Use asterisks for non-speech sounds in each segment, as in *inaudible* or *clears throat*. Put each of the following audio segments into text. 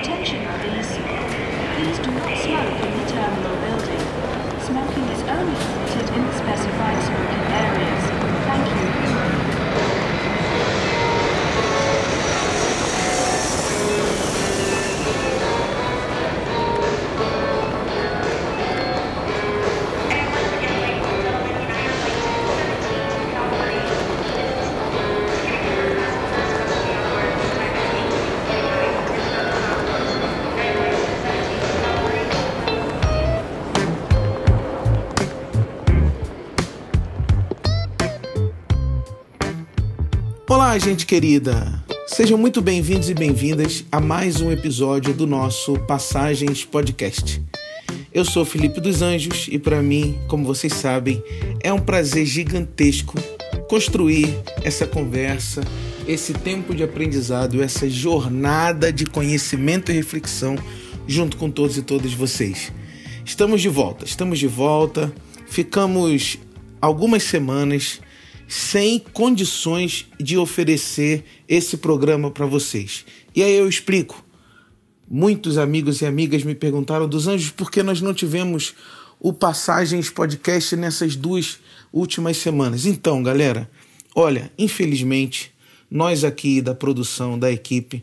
Attention please. Please do not smoke in the terminal building. Smoking is only permitted in the specified smoking areas. Olá, gente querida! Sejam muito bem-vindos e bem-vindas a mais um episódio do nosso Passagens Podcast. Eu sou Felipe dos Anjos e para mim, como vocês sabem, é um prazer gigantesco construir essa conversa, esse tempo de aprendizado, essa jornada de conhecimento e reflexão junto com todos e todas vocês. Estamos de volta, estamos de volta. Ficamos algumas semanas sem condições de oferecer esse programa para vocês. E aí eu explico. Muitos amigos e amigas me perguntaram dos anjos por que nós não tivemos o Passagens Podcast nessas duas últimas semanas. Então, galera, olha, infelizmente, nós aqui da produção, da equipe,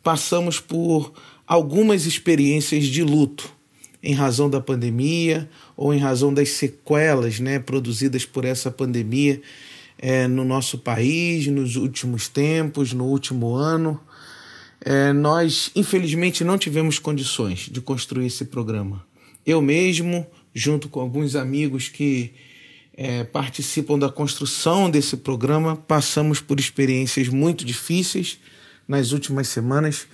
passamos por algumas experiências de luto em razão da pandemia ou em razão das sequelas né, produzidas por essa pandemia é, no nosso país, nos últimos tempos, no último ano. É, nós, infelizmente, não tivemos condições de construir esse programa. Eu mesmo, junto com alguns amigos que é, participam da construção desse programa, passamos por experiências muito difíceis nas últimas semanas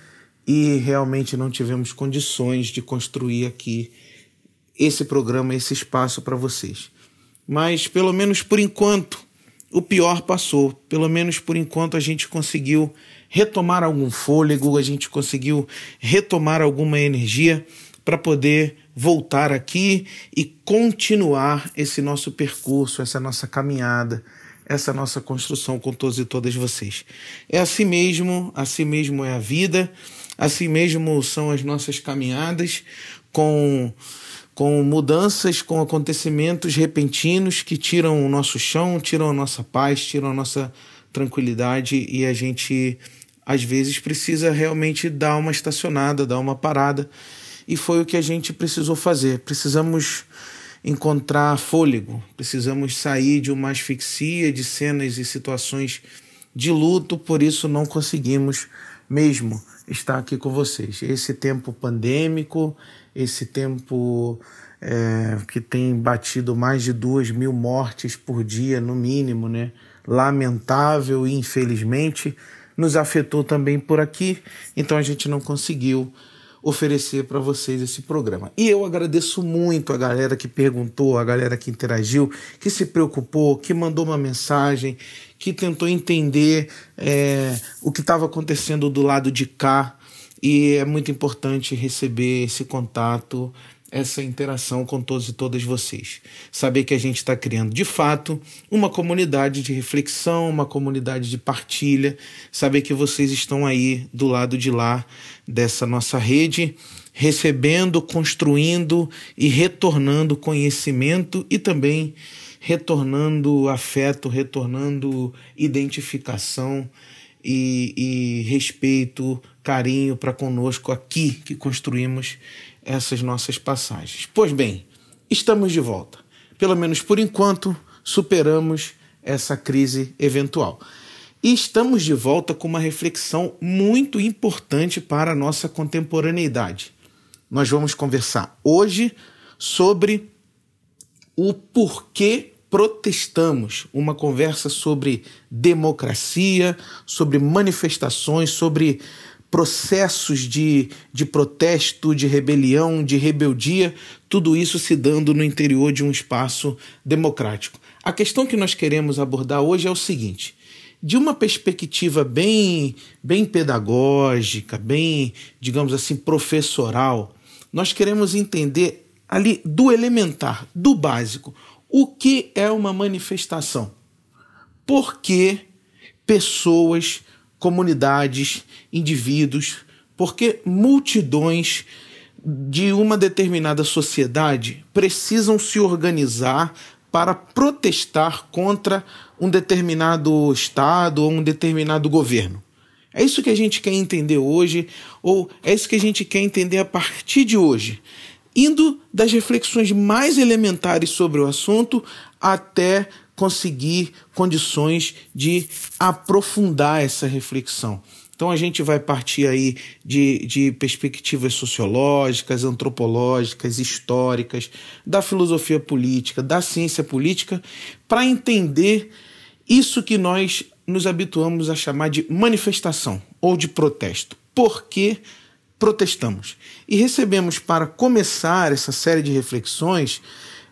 e realmente não tivemos condições de construir aqui esse programa, esse espaço para vocês. Mas, pelo menos por enquanto, o pior passou. Pelo menos por enquanto a gente conseguiu retomar algum fôlego, a gente conseguiu retomar alguma energia para poder voltar aqui e continuar esse nosso percurso, essa nossa caminhada, essa nossa construção com todos e todas vocês. É assim mesmo, assim mesmo é a vida, assim mesmo são as nossas caminhadas com com mudanças, com acontecimentos repentinos que tiram o nosso chão, tiram a nossa paz, tiram a nossa tranquilidade e a gente às vezes precisa realmente dar uma estacionada, dar uma parada. E foi o que a gente precisou fazer. Precisamos encontrar fôlego, precisamos sair de uma asfixia de cenas e situações de luto, por isso não conseguimos mesmo estar aqui com vocês. Esse tempo pandêmico, esse tempo é, que tem batido mais de duas mil mortes por dia, no mínimo, né? Lamentável e infelizmente nos afetou também por aqui, então a gente não conseguiu oferecer para vocês esse programa. E eu agradeço muito a galera que perguntou, a galera que interagiu, que se preocupou, que mandou uma mensagem, que tentou entender é, o que estava acontecendo do lado de cá. E é muito importante receber esse contato, essa interação com todos e todas vocês. Saber que a gente está criando de fato uma comunidade de reflexão, uma comunidade de partilha. Saber que vocês estão aí do lado de lá dessa nossa rede, recebendo, construindo e retornando conhecimento e também retornando afeto, retornando identificação e, e respeito, carinho para conosco aqui que construímos essas nossas passagens. Pois bem, estamos de volta. Pelo menos por enquanto, superamos essa crise eventual. E estamos de volta com uma reflexão muito importante para a nossa contemporaneidade. Nós vamos conversar hoje sobre o porquê protestamos, uma conversa sobre democracia, sobre manifestações, sobre processos de, de protesto, de rebelião, de rebeldia, tudo isso se dando no interior de um espaço democrático. A questão que nós queremos abordar hoje é o seguinte: de uma perspectiva bem, bem pedagógica, bem, digamos assim, professoral, nós queremos entender ali do elementar, do básico. O que é uma manifestação? Por que pessoas, comunidades, indivíduos Porque multidões de uma determinada sociedade precisam se organizar para protestar contra um determinado Estado ou um determinado governo. É isso que a gente quer entender hoje, ou é isso que a gente quer entender a partir de hoje, indo das reflexões mais elementares sobre o assunto até conseguir condições de aprofundar essa reflexão. Então a gente vai partir aí de, de perspectivas sociológicas, antropológicas, históricas, da filosofia política, da ciência política, para entender isso que nós nos habituamos a chamar de manifestação ou de protesto. Por que protestamos? E recebemos para começar essa série de reflexões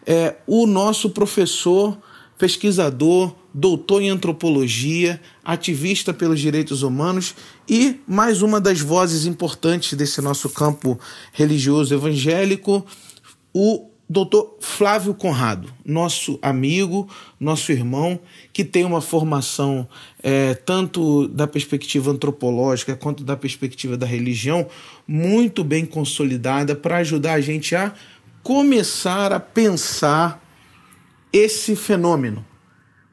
é, o nosso professor, pesquisador, doutor em antropologia, ativista pelos direitos humanos e mais uma das vozes importantes desse nosso campo religioso evangélico, o doutor Flávio Conrado, nosso amigo, nosso irmão, que tem uma formação é, tanto da perspectiva antropológica quanto da perspectiva da religião muito bem consolidada para ajudar a gente a começar a pensar esse fenômeno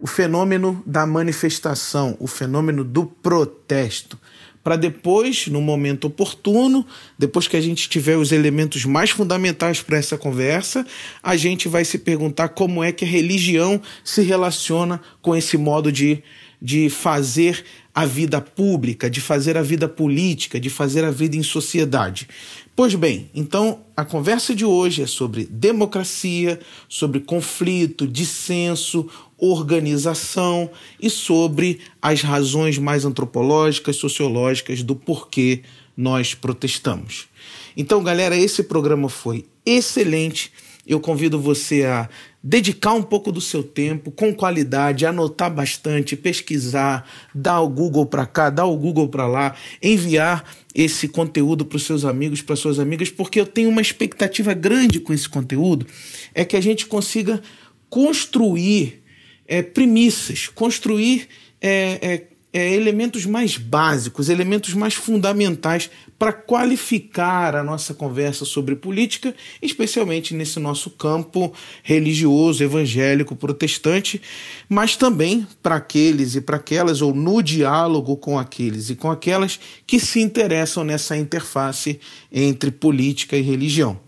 o fenômeno da manifestação, o fenômeno do protesto, para depois, no momento oportuno, depois que a gente tiver os elementos mais fundamentais para essa conversa, a gente vai se perguntar como é que a religião se relaciona com esse modo de, de fazer a vida pública, de fazer a vida política, de fazer a vida em sociedade. Pois bem, então a conversa de hoje é sobre democracia, sobre conflito, dissenso, organização e sobre as razões mais antropológicas, sociológicas do porquê nós protestamos. Então, galera, esse programa foi excelente. Eu convido você a dedicar um pouco do seu tempo com qualidade, anotar bastante, pesquisar, dar o Google para cá, dar o Google para lá, enviar esse conteúdo para os seus amigos, para suas amigas, porque eu tenho uma expectativa grande com esse conteúdo, é que a gente consiga construir é, premissas, construir é, é, é, elementos mais básicos, elementos mais fundamentais para qualificar a nossa conversa sobre política, especialmente nesse nosso campo religioso, evangélico, protestante, mas também para aqueles e para aquelas, ou no diálogo com aqueles e com aquelas que se interessam nessa interface entre política e religião.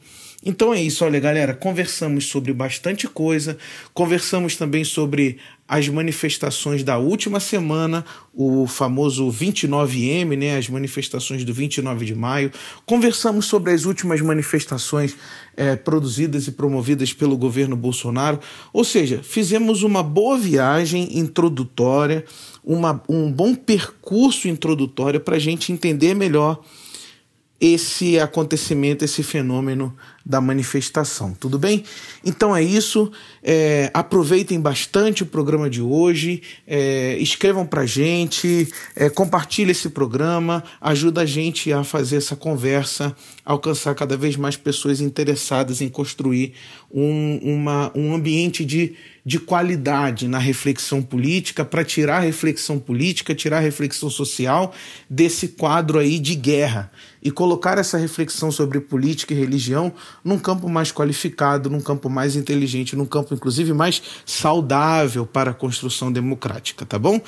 Então é isso, olha galera, conversamos sobre bastante coisa, conversamos também sobre as manifestações da última semana, o famoso 29M, né, as manifestações do 29 de maio. Conversamos sobre as últimas manifestações é, produzidas e promovidas pelo governo Bolsonaro. Ou seja, fizemos uma boa viagem introdutória, uma, um bom percurso introdutório para a gente entender melhor esse acontecimento, esse fenômeno da manifestação. Tudo bem? Então é isso. É, aproveitem bastante o programa de hoje. É, escrevam para gente, é, compartilhe esse programa, ajuda a gente a fazer essa conversa, alcançar cada vez mais pessoas interessadas em construir um, uma, um ambiente de de qualidade na reflexão política para tirar a reflexão política, tirar a reflexão social desse quadro aí de guerra e colocar essa reflexão sobre política e religião num campo mais qualificado, num campo mais inteligente, num campo inclusive mais saudável para a construção democrática, tá bom?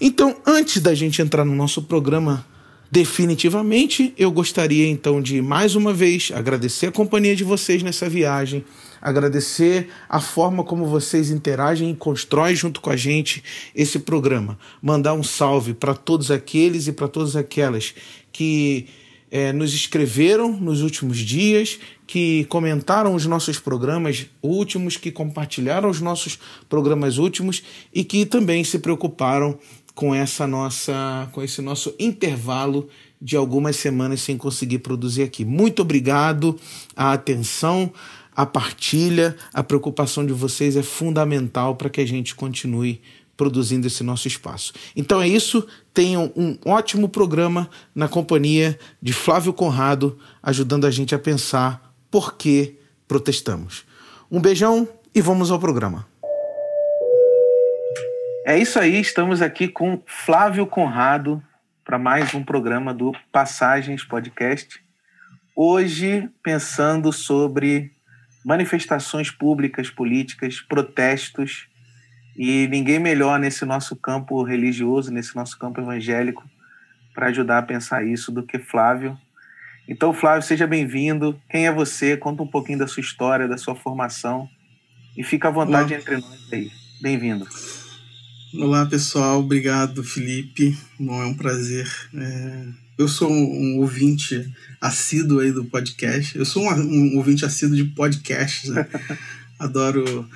Então, antes da gente entrar no nosso programa definitivamente, eu gostaria então de mais uma vez agradecer a companhia de vocês nessa viagem agradecer a forma como vocês interagem e constroem junto com a gente esse programa. Mandar um salve para todos aqueles e para todas aquelas que é, nos escreveram nos últimos dias, que comentaram os nossos programas últimos, que compartilharam os nossos programas últimos e que também se preocuparam com essa nossa com esse nosso intervalo de algumas semanas sem conseguir produzir aqui. Muito obrigado, a atenção, a partilha, a preocupação de vocês é fundamental para que a gente continue produzindo esse nosso espaço. Então é isso. Tenham um ótimo programa na companhia de Flávio Conrado, ajudando a gente a pensar por que protestamos. Um beijão e vamos ao programa. É isso aí, estamos aqui com Flávio Conrado, para mais um programa do Passagens Podcast. Hoje, pensando sobre manifestações públicas, políticas, protestos, e ninguém melhor nesse nosso campo religioso, nesse nosso campo evangélico, para ajudar a pensar isso do que Flávio. Então, Flávio, seja bem-vindo. Quem é você? Conta um pouquinho da sua história, da sua formação e fica à vontade Olá. entre nós aí. Bem-vindo. Olá, pessoal. Obrigado, Felipe. Bom, é um prazer. É... Eu sou um, ouvinte assíduo aí do podcast. Eu sou um, um ouvinte assíduo de podcasts. Né? *laughs* Adoro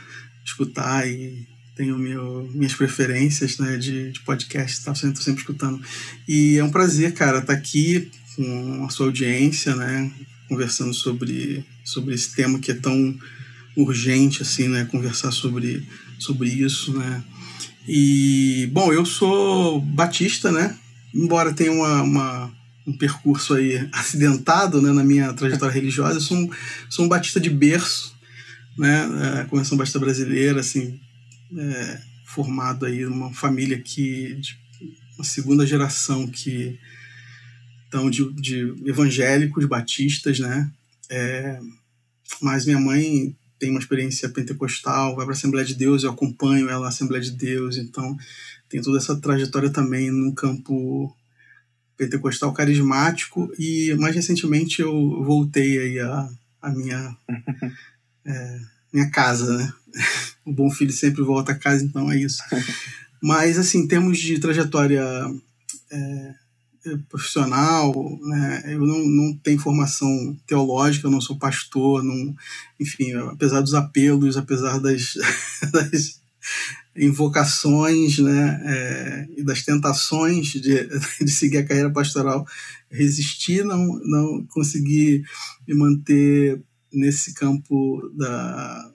escutar e tenho meu, minhas preferências né, de, de podcast, tá? sempre, sempre escutando. E é um prazer, cara, estar tá aqui com a sua audiência, né, conversando sobre, sobre esse tema que é tão urgente, assim, né, conversar sobre, sobre isso, né. E, bom, eu sou batista, né, embora tenha uma, uma um percurso aí *laughs* acidentado, né, na minha trajetória religiosa, eu sou um, sou um batista de berço, né, a é, Convenção Batista Brasileira, assim, é, formado aí numa família que de uma segunda geração que então de, de evangélicos batistas, né? É, mas minha mãe tem uma experiência pentecostal, vai para a Assembleia de Deus, eu acompanho ela na Assembleia de Deus, então tem toda essa trajetória também no campo pentecostal carismático e mais recentemente eu voltei aí a, a minha *laughs* é, minha casa, né? O *laughs* bom filho sempre volta a casa, então é isso. *laughs* Mas, assim, em termos de trajetória é, profissional, né, eu não, não tenho formação teológica, eu não sou pastor, não, enfim, apesar dos apelos, apesar das, *laughs* das invocações né, é, e das tentações de, de seguir a carreira pastoral, resisti, não, não consegui me manter nesse campo da,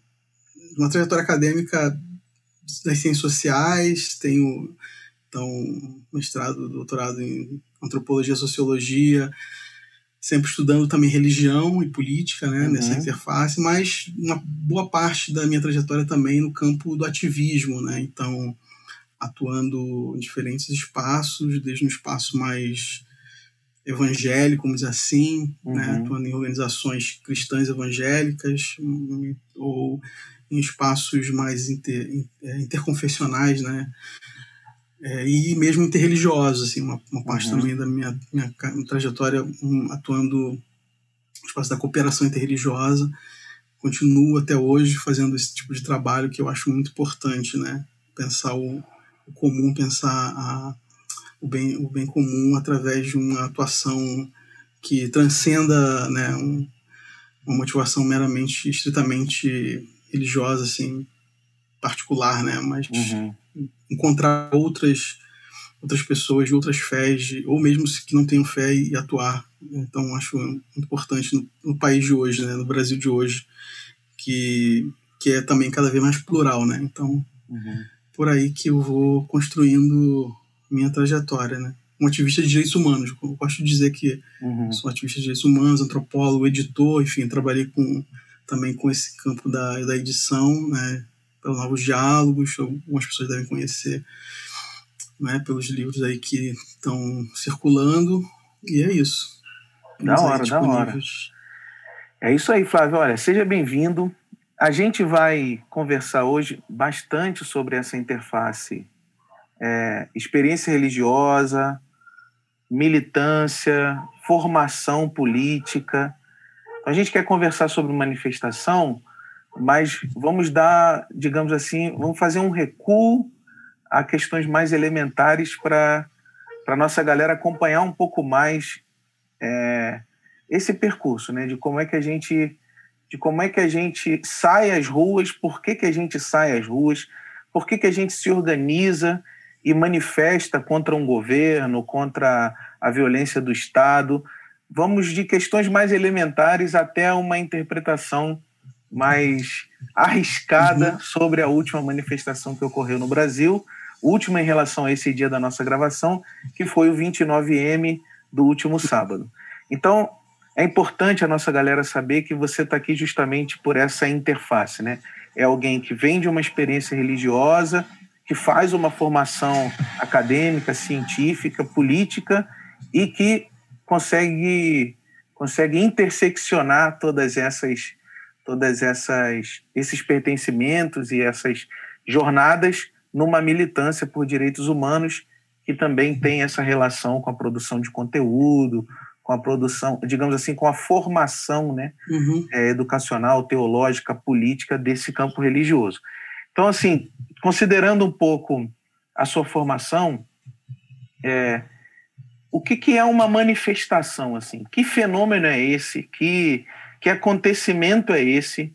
uma trajetória acadêmica das ciências sociais, tenho então mestrado, doutorado em antropologia, sociologia, sempre estudando também religião e política, né, uhum. nessa interface, mas uma boa parte da minha trajetória também no campo do ativismo, né, então atuando em diferentes espaços, desde um espaço mais evangélico, vamos dizer assim, né, uhum. né, atuando em organizações cristãs evangélicas ou em espaços mais inter, é, interconfessionais, né? É, e mesmo interreligiosos, assim, uma, uma parte uhum. também da minha, minha, minha trajetória um, atuando no espaço da cooperação interreligiosa, continuo até hoje fazendo esse tipo de trabalho que eu acho muito importante, né? Pensar o, o comum, pensar a, o, bem, o bem comum através de uma atuação que transcenda né, um, uma motivação meramente, estritamente religiosa, assim, particular, né? Mas uhum. encontrar outras outras pessoas de outras fés, ou mesmo que não tenham fé e atuar. Então, acho importante no, no, país de hoje, né? no Brasil de hoje, que, que é também cada vez mais plural, né? Então, uhum. por aí que eu vou construindo minha trajetória, né? Um ativista de direitos humanos. Eu gosto de dizer que uhum. sou ativista de direitos humanos, antropólogo, editor, enfim, trabalhei com também com esse campo da, da edição, né, pelos novos diálogos, algumas pessoas devem conhecer, né, pelos livros aí que estão circulando, e é isso. Da hora, da hora. É isso aí, Flávio. Olha, seja bem-vindo. A gente vai conversar hoje bastante sobre essa interface é, experiência religiosa, militância, formação política a gente quer conversar sobre manifestação, mas vamos dar, digamos assim, vamos fazer um recuo a questões mais elementares para a nossa galera acompanhar um pouco mais é, esse percurso, né? De como é que a gente de como é que a gente sai às ruas, por que, que a gente sai às ruas, por que, que a gente se organiza e manifesta contra um governo, contra a violência do Estado, vamos de questões mais elementares até uma interpretação mais arriscada uhum. sobre a última manifestação que ocorreu no Brasil, última em relação a esse dia da nossa gravação, que foi o 29M do último sábado. Então, é importante a nossa galera saber que você está aqui justamente por essa interface, né? É alguém que vem de uma experiência religiosa, que faz uma formação acadêmica, científica, política e que consegue consegue interseccionar todas essas todas essas esses pertencimentos e essas jornadas numa militância por direitos humanos que também tem essa relação com a produção de conteúdo, com a produção, digamos assim, com a formação né, uhum. é, educacional, teológica, política desse campo religioso. Então, assim, considerando um pouco a sua formação, é, o que, que é uma manifestação? assim? Que fenômeno é esse? Que, que acontecimento é esse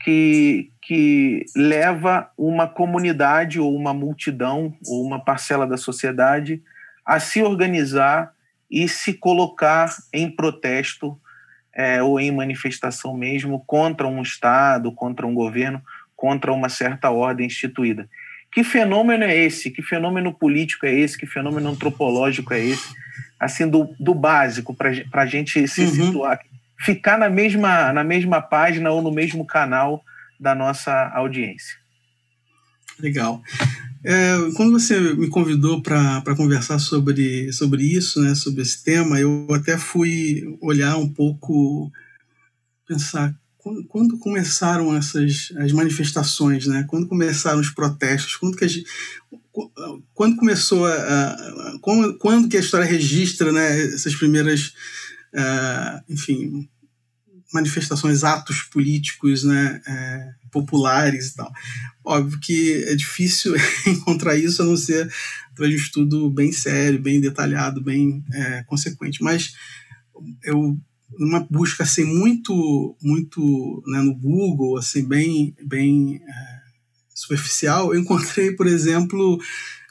que, que leva uma comunidade ou uma multidão ou uma parcela da sociedade a se organizar e se colocar em protesto é, ou em manifestação mesmo contra um Estado, contra um governo, contra uma certa ordem instituída. Que fenômeno é esse? Que fenômeno político é esse? Que fenômeno antropológico é esse? Assim, do, do básico, para a gente se uhum. situar, ficar na mesma, na mesma página ou no mesmo canal da nossa audiência. Legal. É, quando você me convidou para conversar sobre, sobre isso, né, sobre esse tema, eu até fui olhar um pouco, pensar quando, começaram essas as manifestações, né? Quando começaram os protestos? Quando que a gente, quando começou a, a quando, quando que a história registra, né? Essas primeiras, uh, enfim, manifestações, atos políticos, né? Uh, populares e tal. Óbvio que é difícil *laughs* encontrar isso a não ser através de um estudo bem sério, bem detalhado, bem é, consequente. Mas eu numa busca assim muito muito né, no Google assim bem bem é, superficial eu encontrei por exemplo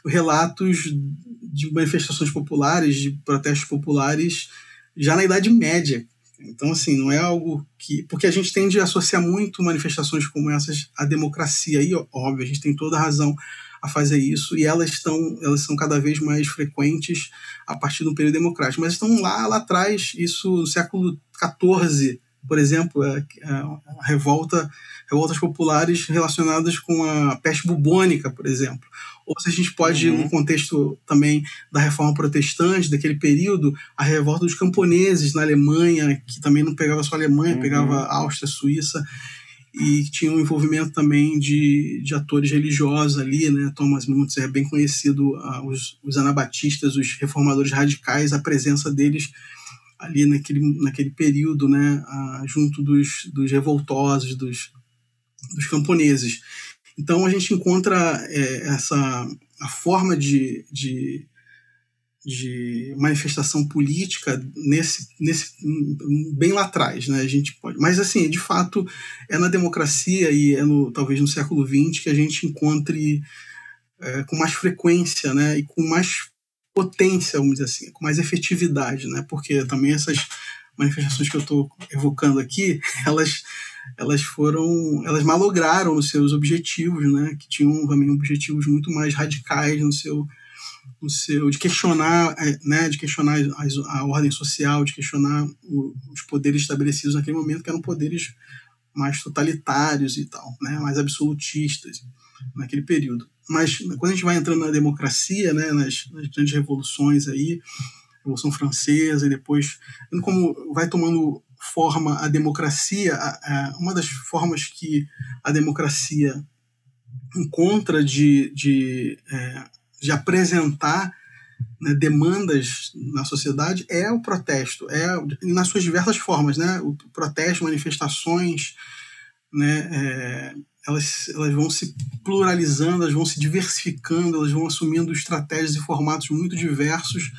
relatos de manifestações populares de protestos populares já na Idade Média então, assim, não é algo que. Porque a gente tende a associar muito manifestações como essas à democracia, e óbvio, a gente tem toda a razão a fazer isso, e elas estão elas são cada vez mais frequentes a partir do período democrático. Mas estão lá, lá atrás, isso no século XIV, por exemplo, a, a, a revolta, revoltas populares relacionadas com a peste bubônica, por exemplo, ou se a gente pode, uhum. no contexto também da reforma protestante, daquele período, a revolta dos camponeses na Alemanha, que também não pegava só a Alemanha, uhum. pegava Áustria, Suíça, e tinha um envolvimento também de, de atores religiosos ali, né? Thomas Muntz é bem conhecido, uh, os, os anabatistas, os reformadores radicais, a presença deles ali naquele, naquele período, né? Uh, junto dos, dos revoltosos, dos, dos camponeses. Então a gente encontra é, essa a forma de, de, de, manifestação política nesse, nesse bem lá atrás, né? A gente pode, mas assim, de fato, é na democracia e é no talvez no século XX que a gente encontre é, com mais frequência, né? E com mais potência, vamos dizer assim, com mais efetividade, né? Porque também essas manifestações que eu estou evocando aqui, *laughs* elas elas foram, elas malograram os seus objetivos, né, que tinham também objetivos muito mais radicais no seu, no seu de questionar, é, né, de questionar a, a ordem social, de questionar o, os poderes estabelecidos naquele momento, que eram poderes mais totalitários e tal, né, mais absolutistas naquele período. Mas quando a gente vai entrando na democracia, né, nas, nas grandes revoluções aí, Revolução Francesa e depois como vai tomando forma a democracia, uma das formas que a democracia encontra de, de, é, de apresentar né, demandas na sociedade é o protesto, é nas suas diversas formas, né? O protesto, manifestações, né? É, elas, elas vão se pluralizando, elas vão se diversificando, elas vão assumindo estratégias e formatos muito diversos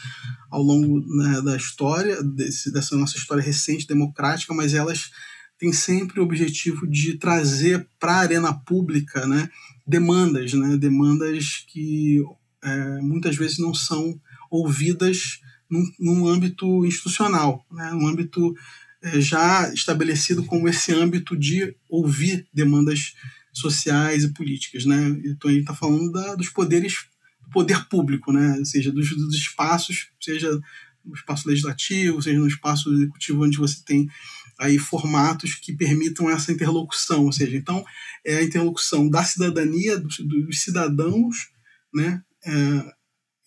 ao longo né, da história, desse, dessa nossa história recente democrática, mas elas têm sempre o objetivo de trazer para a arena pública né, demandas, né, demandas que é, muitas vezes não são ouvidas num, num âmbito institucional, né, num âmbito é, já estabelecido como esse âmbito de ouvir demandas sociais e políticas, né? Então gente está falando da, dos poderes, do poder público, né? Ou seja, dos, dos espaços, seja no espaço legislativo, seja no espaço executivo, onde você tem aí formatos que permitam essa interlocução, ou seja, então é a interlocução da cidadania, dos, dos cidadãos, né,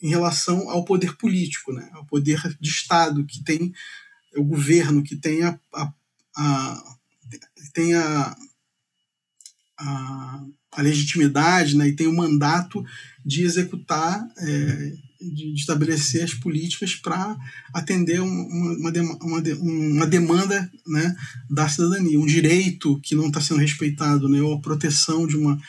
em relação ao poder político, né, ao poder de Estado que tem o governo, que tem a, a, a tem a, a, a, legitimidade né, e tem o mandato de executar é, de, estabelecer as políticas para atender uma, uma, uma, demanda né, da cidadania, um direito que não está sendo respeitado, né, ou a proteção de, uma,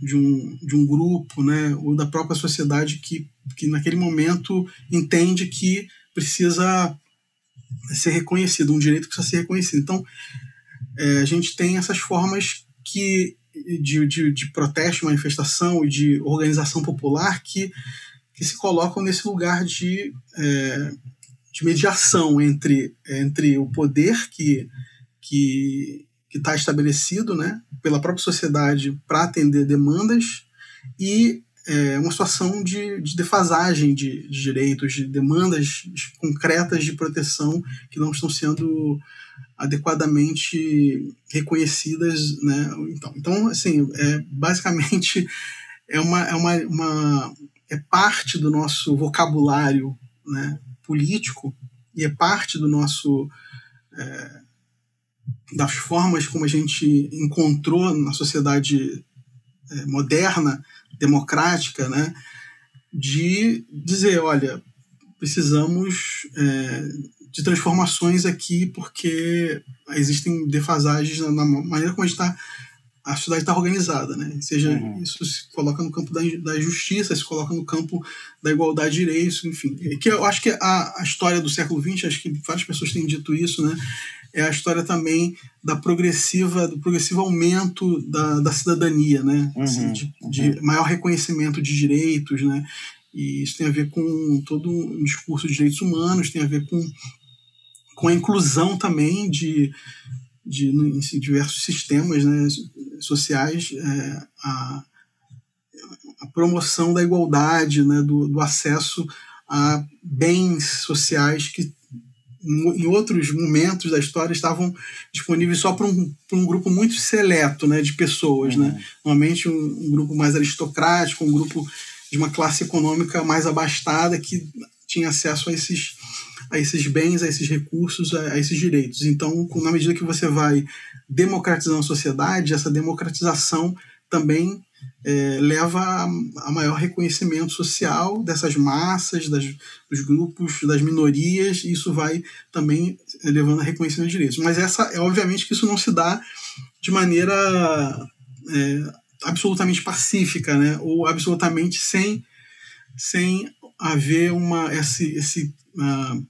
de, um, de um grupo, né, ou da própria sociedade que, que naquele momento entende que precisa ser reconhecido, um direito que precisa ser reconhecido. Então, é, a gente tem essas formas que de, de, de protesto, manifestação e de organização popular que que se colocam nesse lugar de, é, de mediação entre, entre o poder que que está estabelecido né, pela própria sociedade para atender demandas e é, uma situação de, de defasagem de, de, direitos, de demandas concretas de proteção que não estão sendo adequadamente reconhecidas. Né? Então, então assim, é, basicamente é uma, é uma, uma é parte do nosso vocabulário né, político e é parte do nosso é, das formas como a gente encontrou na sociedade é, moderna, democrática, né, de dizer, olha, precisamos é, de transformações aqui porque existem defasagens na, na maneira como a gente está a sociedade está organizada, né? Seja uhum. isso se coloca no campo da, da justiça, se coloca no campo da igualdade de direitos, enfim. Que eu acho que a, a história do século XX, acho que várias pessoas têm dito isso, né? É a história também da progressiva, do progressivo aumento da, da cidadania, né? Uhum. Assim, de, uhum. de maior reconhecimento de direitos, né? E isso tem a ver com todo um discurso de direitos humanos, tem a ver com, com a inclusão também de, de, em diversos sistemas né, sociais é, a, a, promoção da igualdade, né, do, do, acesso a bens sociais que em outros momentos da história estavam disponíveis só para um, um grupo muito seleto né, de pessoas. Né. Uhum. Né? Normalmente um, um grupo mais aristocrático, um grupo de uma classe econômica mais abastada que tinha acesso a esses a esses bens, a esses recursos, a, a esses direitos. Então, na medida que você vai democratizando a sociedade, essa democratização também é, leva a, a, maior reconhecimento social dessas massas, das, dos grupos, das minorias, e isso vai também levando a reconhecimento de direitos. Mas essa é obviamente que isso não se dá de maneira é, absolutamente pacífica, né? ou absolutamente sem, sem haver uma, esse, esse uh,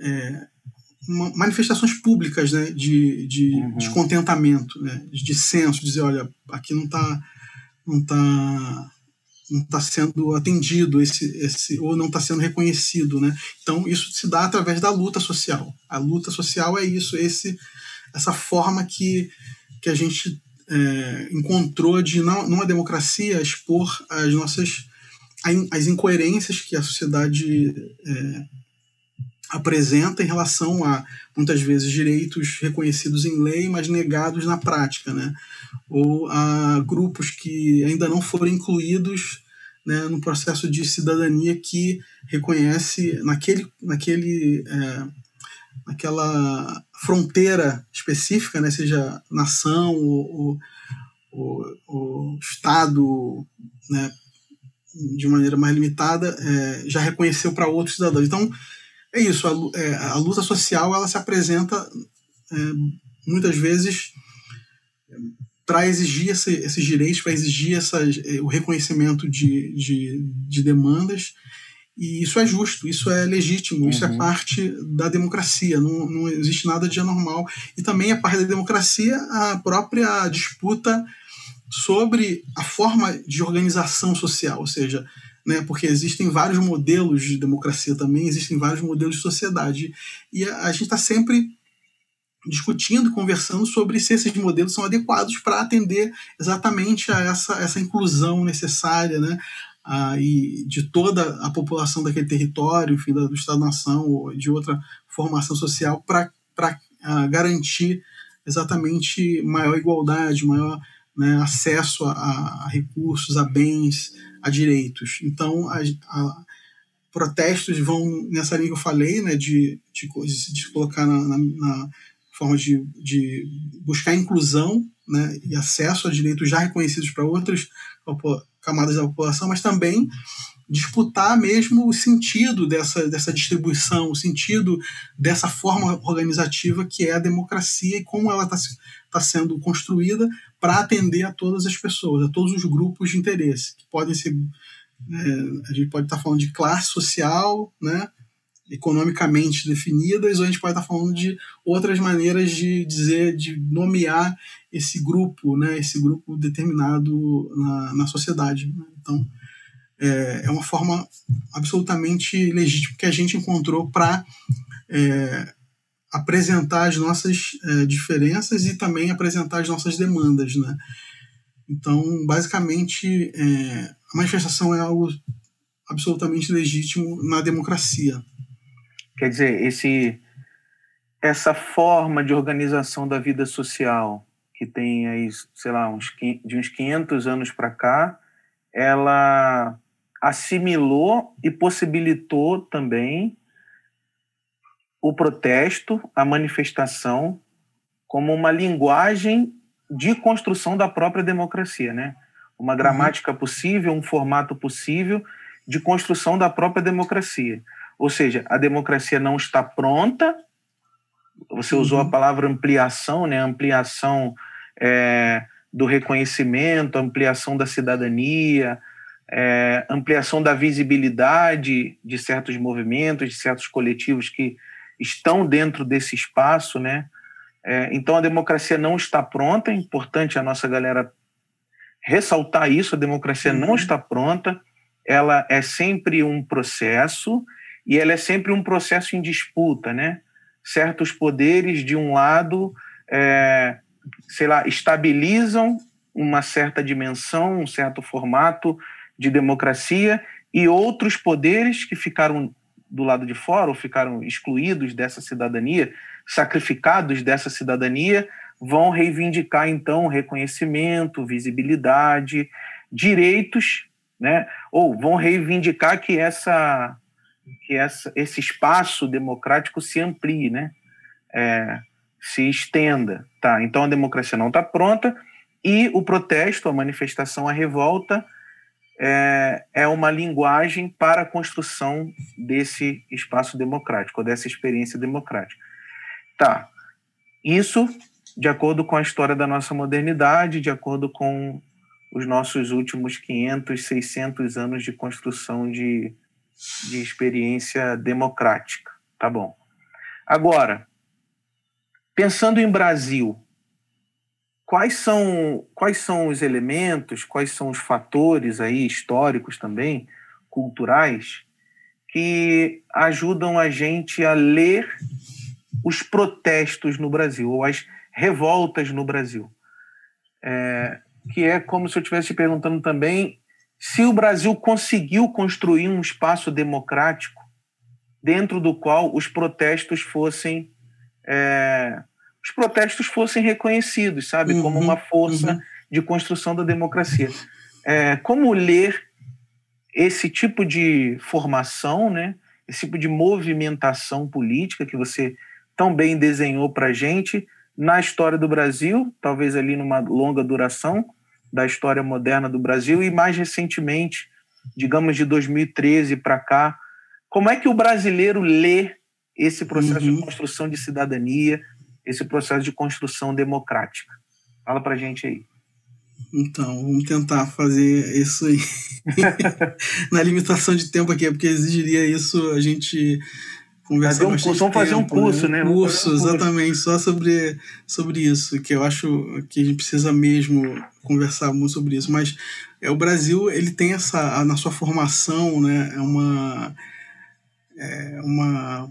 é, manifestações públicas né, de, de uhum. descontentamento, né, de dissenso, dizer, olha, aqui não está não tá, não tá sendo atendido esse, esse ou não está sendo reconhecido, né? Então isso se dá através da luta social. A luta social é isso, esse essa forma que, que a gente é, encontrou de numa democracia expor as nossas as incoerências que a sociedade é, apresenta em relação a, muitas vezes, direitos reconhecidos em lei, mas negados na prática, né? ou a grupos que ainda não foram incluídos né, no processo de cidadania que reconhece naquele, naquele, é, naquela fronteira específica, né, seja nação ou, ou, ou Estado, né, de maneira mais limitada, é, já reconheceu para outros cidadãos. Então, é isso, a, é, a luta social ela se apresenta é, muitas vezes para exigir esse, esses direitos, para exigir essas, é, o reconhecimento de, de, de, demandas, e isso é justo, isso é legítimo, uhum. isso é uhum. parte da democracia, não, não existe nada de anormal. E também é parte da democracia a própria disputa sobre a forma de organização social, ou seja, né? Porque existem vários modelos de democracia também, existem vários modelos de sociedade. E a, a gente está sempre discutindo, conversando sobre se esses modelos são adequados para atender exatamente a essa, essa inclusão necessária, né? Ah, e de toda a população daquele território, enfim, do Estado-nação ou de outra formação social para a garantir exatamente maior igualdade, maior né, acesso a, a, recursos, a bens, a direitos. Então, a, a, protestos vão nessa linha que eu falei, né, de, de, de colocar na, na, na forma de, de, buscar inclusão né, e acesso a direitos já reconhecidos para outras camadas da população, mas também disputar mesmo o sentido dessa, dessa distribuição, o sentido dessa forma organizativa que é a democracia e como ela está tá sendo construída para atender a todas as pessoas, a todos os grupos de interesse, que podem ser. É, a gente pode estar tá falando de classe social, né, economicamente definidas, ou a gente pode estar tá falando de outras maneiras de dizer, de nomear esse grupo, né, esse grupo determinado na, na sociedade. Então, é, é uma forma absolutamente legítima que a gente encontrou para é, apresentar as nossas é, diferenças e também apresentar as nossas demandas, né? Então, basicamente, é, a manifestação é algo absolutamente legítimo na democracia. Quer dizer, esse, essa forma de organização da vida social que tem aí, sei lá, uns, de uns 500 anos para cá, ela assimilou e possibilitou também o protesto, a manifestação, como uma linguagem de construção da própria democracia, né? Uma gramática possível, um formato possível de construção da própria democracia. Ou seja, a democracia não está pronta. Você usou a uhum. palavra ampliação, né? Ampliação é, do reconhecimento, ampliação da cidadania, é, ampliação da visibilidade de certos movimentos, de certos coletivos que estão dentro desse espaço, né? É, então a democracia não está pronta, é importante a nossa galera ressaltar isso, a democracia uhum. não está pronta, ela é sempre um processo e ela é sempre um processo em disputa, né? Certos poderes de um lado, é, sei lá, estabilizam uma certa dimensão, um certo formato de democracia e outros poderes que ficaram do lado de fora ou ficaram excluídos dessa cidadania, sacrificados dessa cidadania, vão reivindicar então reconhecimento, visibilidade, direitos, né? Ou vão reivindicar que essa que essa, esse espaço democrático se amplie, né? É, se estenda, tá? Então a democracia não está pronta e o protesto, a manifestação, a revolta é, é uma linguagem para a construção desse espaço democrático, dessa experiência democrática. Tá. Isso de acordo com a história da nossa modernidade, de acordo com os nossos últimos 500, 600 anos de construção de, de experiência democrática. Tá bom. Agora, pensando em Brasil, quais são, quais são os elementos, quais são os fatores aí históricos também, culturais, que ajudam a gente a ler os protestos no Brasil, ou as revoltas no Brasil. É, que é como se eu estivesse perguntando também se o Brasil conseguiu construir um espaço democrático dentro do qual os protestos fossem é, os protestos fossem reconhecidos, sabe, uhum, como uma força uhum. de construção da democracia. É, como ler esse tipo de formação, né, esse tipo de movimentação política que você tão bem desenhou para a gente na história do Brasil, talvez ali numa longa duração da história moderna do Brasil e mais recentemente, digamos de 2013 para cá, como é que o brasileiro lê esse processo uhum. de construção de cidadania, esse processo de construção democrática. Fala para gente aí. Então, vamos tentar fazer isso aí. *laughs* Na limitação de tempo aqui, porque exigiria isso a gente conversar um curso, Vamos fazer um curso, né? né? Curso, um exatamente, só sobre, sobre isso, que eu acho que a gente precisa mesmo conversar muito sobre isso. Mas é, o Brasil, ele tem essa, na sua formação, né, é uma, é uma,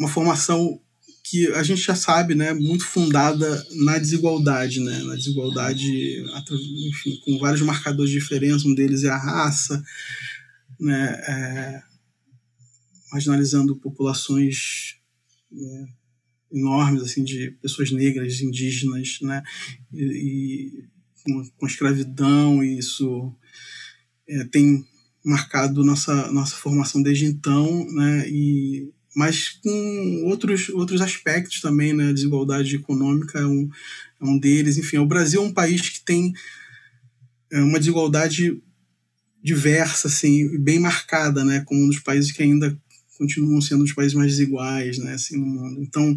uma formação que a gente já sabe, né, muito fundada na desigualdade, né, na desigualdade, enfim, com vários marcadores de diferença, um deles é a raça, né, é, marginalizando populações é, enormes assim de pessoas negras, indígenas, né, e, e com, com escravidão e isso é, tem marcado nossa nossa formação desde então, né, e mas com outros outros aspectos também, né, a desigualdade econômica é um, é um deles, enfim, o Brasil é um país que tem é, uma desigualdade diversa, assim, bem marcada, né, como um dos países que ainda continuam sendo os países mais desiguais, né, assim, no mundo. Então,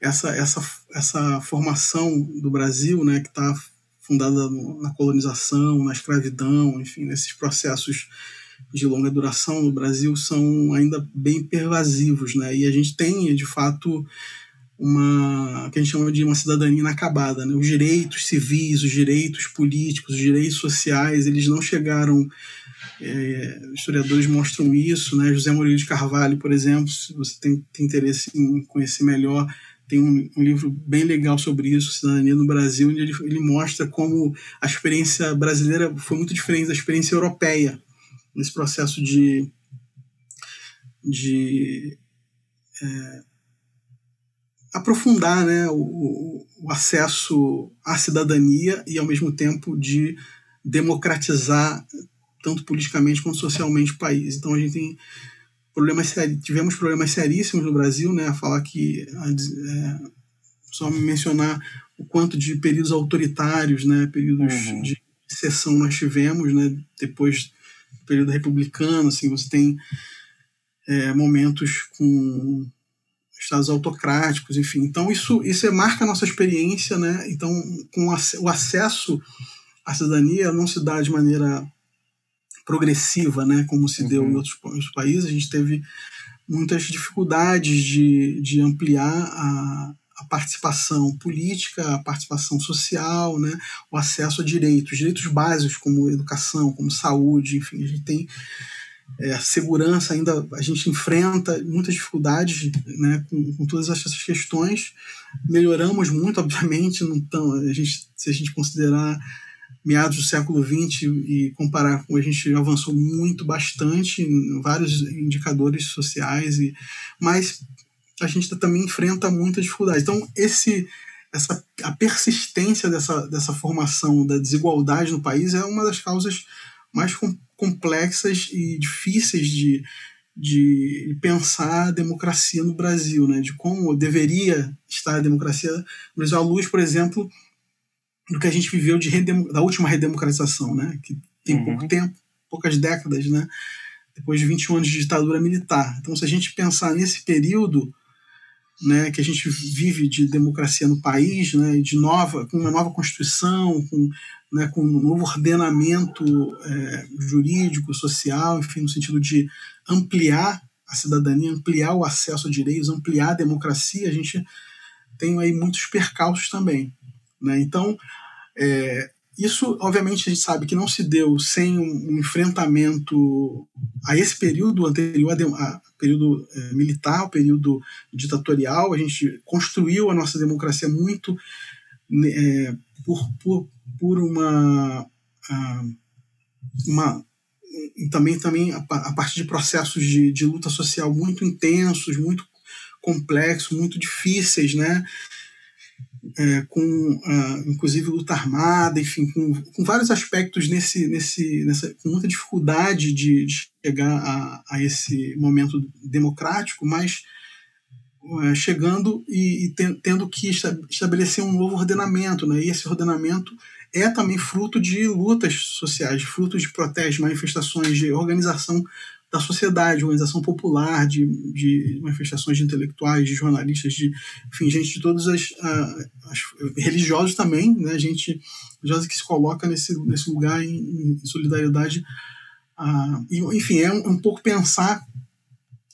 essa essa essa formação do Brasil, né, que está fundada na colonização, na escravidão, enfim, nesses processos de longa duração no Brasil são ainda bem pervasivos, né? E a gente tem, de fato, uma que a gente chama de uma cidadania inacabada, né? Os direitos civis, os direitos políticos, os direitos sociais, eles não chegaram é, historiadores mostram isso, né? José Murilo de Carvalho, por exemplo, se você tem, tem interesse em conhecer melhor, tem um, um, livro bem legal sobre isso, Cidadania no Brasil, onde ele, ele mostra como a experiência brasileira foi muito diferente da experiência europeia nesse processo de, de é, aprofundar né, o, o acesso à cidadania e, ao mesmo tempo, de democratizar tanto politicamente quanto socialmente o país. Então a gente tem problemas seri tivemos problemas seríssimos no Brasil, né? A falar que é, só mencionar o quanto de períodos autoritários, né? Períodos uhum. de exceção nós tivemos, né? Depois período republicano, assim, você tem é, momentos com estados autocráticos, enfim. Então isso isso marca a nossa experiência, né? Então com o acesso à cidadania não se dá de maneira progressiva, né, como se uhum. deu em uhum. outros, outros, países, a gente teve muitas dificuldades de, de ampliar a, a participação política, a participação social, né, o acesso a direitos, direitos básicos como educação, como saúde, enfim, a gente tem é, segurança ainda a gente enfrenta muitas dificuldades né, com, com, todas essas questões. Melhoramos muito obviamente não tão, a gente se a gente considerar meados do século XX e comparar com a gente avançou muito bastante em vários indicadores sociais e mas a gente também enfrenta muita dificuldade então esse essa a persistência dessa, dessa formação da desigualdade no país é uma das causas mais com, complexas e difíceis de, de pensar a democracia no Brasil, né? de como deveria estar a democracia no Brasil, à luz, por exemplo, do que a gente viveu de da última redemocratização, né? Que tem uhum. pouco tempo, poucas décadas, né? Depois de 21 anos de ditadura militar. Então, se a gente pensar nesse período, né, que a gente vive de democracia no país, né, de nova, com uma nova constituição, com, né, com um novo ordenamento é, jurídico, social, enfim, no sentido de ampliar a cidadania, ampliar o acesso a direitos, ampliar a democracia, a gente tem aí muitos percalços também. Né? Então, é, isso, obviamente, a gente sabe que não se deu sem um, enfrentamento a esse período anterior, a, período é, militar, o período ditatorial. A gente construiu a nossa democracia muito né, é, por, por, por uma, uma também também a, a partir de processos de, de luta social muito intensos, muito complexos, muito difíceis, né? É, com uh, inclusive luta armada, enfim, com, com vários aspectos nesse, nesse, nessa, com muita dificuldade de, de chegar a, a, esse momento democrático, mas uh, chegando e, e tendo que estabelecer um novo ordenamento, né? E esse ordenamento é também fruto de lutas sociais, fruto de protestos, manifestações, de organização da sociedade, organização popular, de, de manifestações de intelectuais, de jornalistas, de enfim, gente de todas as, as religiosos também, né, gente religiosa que se coloca nesse, nesse lugar em, em solidariedade. E, enfim, é um, um pouco pensar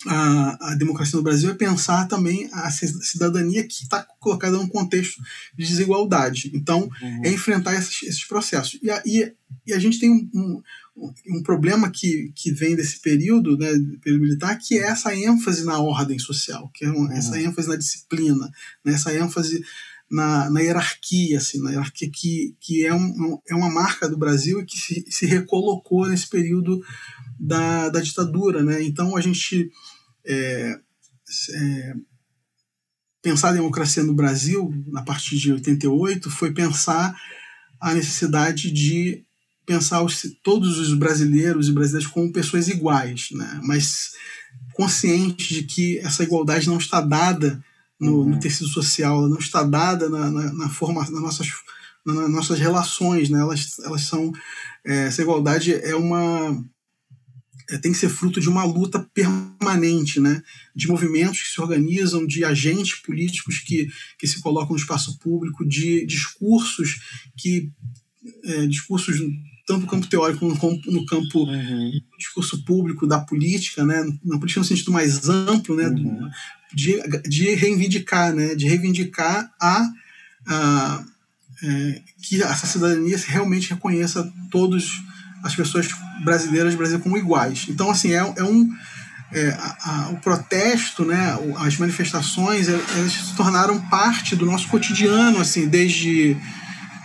a, a, democracia no Brasil é pensar também a cidadania que está colocada num contexto de desigualdade. Então, uhum. é enfrentar esses, esses processos. E a, e, e a gente tem um, um problema que, que vem desse período, né, período militar, que é essa ênfase na ordem social, que é uma, uhum. essa ênfase na disciplina, né, essa ênfase na, na hierarquia, assim, na hierarquia que, que é, um, é uma marca do Brasil e que se, se recolocou nesse período da, da ditadura. Né? Então a gente é, é, pensar a democracia no Brasil, a partir de 88, foi pensar a necessidade de pensar os, todos os brasileiros e brasileiras como pessoas iguais, né? mas consciente de que essa igualdade não está dada no, uhum. no tecido social, não está dada na, na, na forma, nas nossas, nas nossas relações, né? elas, elas são é, essa igualdade é uma é, tem que ser fruto de uma luta permanente, né? de movimentos que se organizam, de agentes políticos que, que se colocam no espaço público, de discursos que é, discursos tanto no campo teórico como no campo uhum. discurso público da política, né? na política no sentido mais amplo, né? Uhum. de, de reivindicar, né? de reivindicar a, a é, que essa cidadania realmente reconheça todos as pessoas brasileiras do Brasil como iguais. Então, assim, é, é um. É, a, a, o protesto, né, as manifestações, elas se tornaram parte do nosso cotidiano, assim, desde,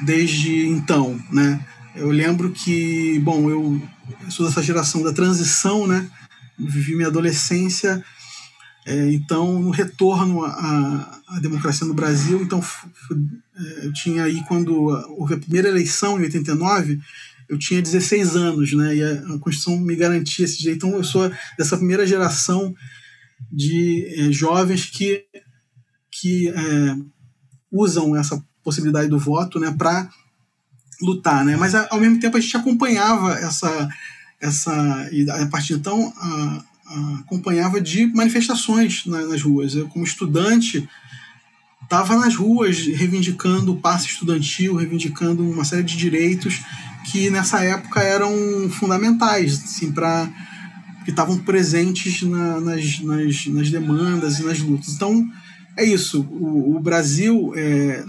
desde então, né? Eu lembro que, bom, eu, sou dessa geração da transição, né? Vivi minha adolescência é, então, no retorno à, à, democracia no Brasil, então é, eu tinha aí, quando houve a primeira eleição, em 89, eu tinha 16 anos, né? E a, a Constituição me garantia esse direito. Então, eu sou dessa primeira geração de é, jovens que, que é, usam essa possibilidade do voto né, para lutar, né? Mas, ao mesmo tempo, a gente acompanhava essa... essa a partir de então, a, acompanhava de manifestações nas ruas. Eu, como estudante, estava nas ruas reivindicando o passe estudantil, reivindicando uma série de direitos que nessa época eram fundamentais, assim, para que estavam presentes na, nas, nas, nas demandas e nas lutas. Então, é isso. O, o Brasil, é,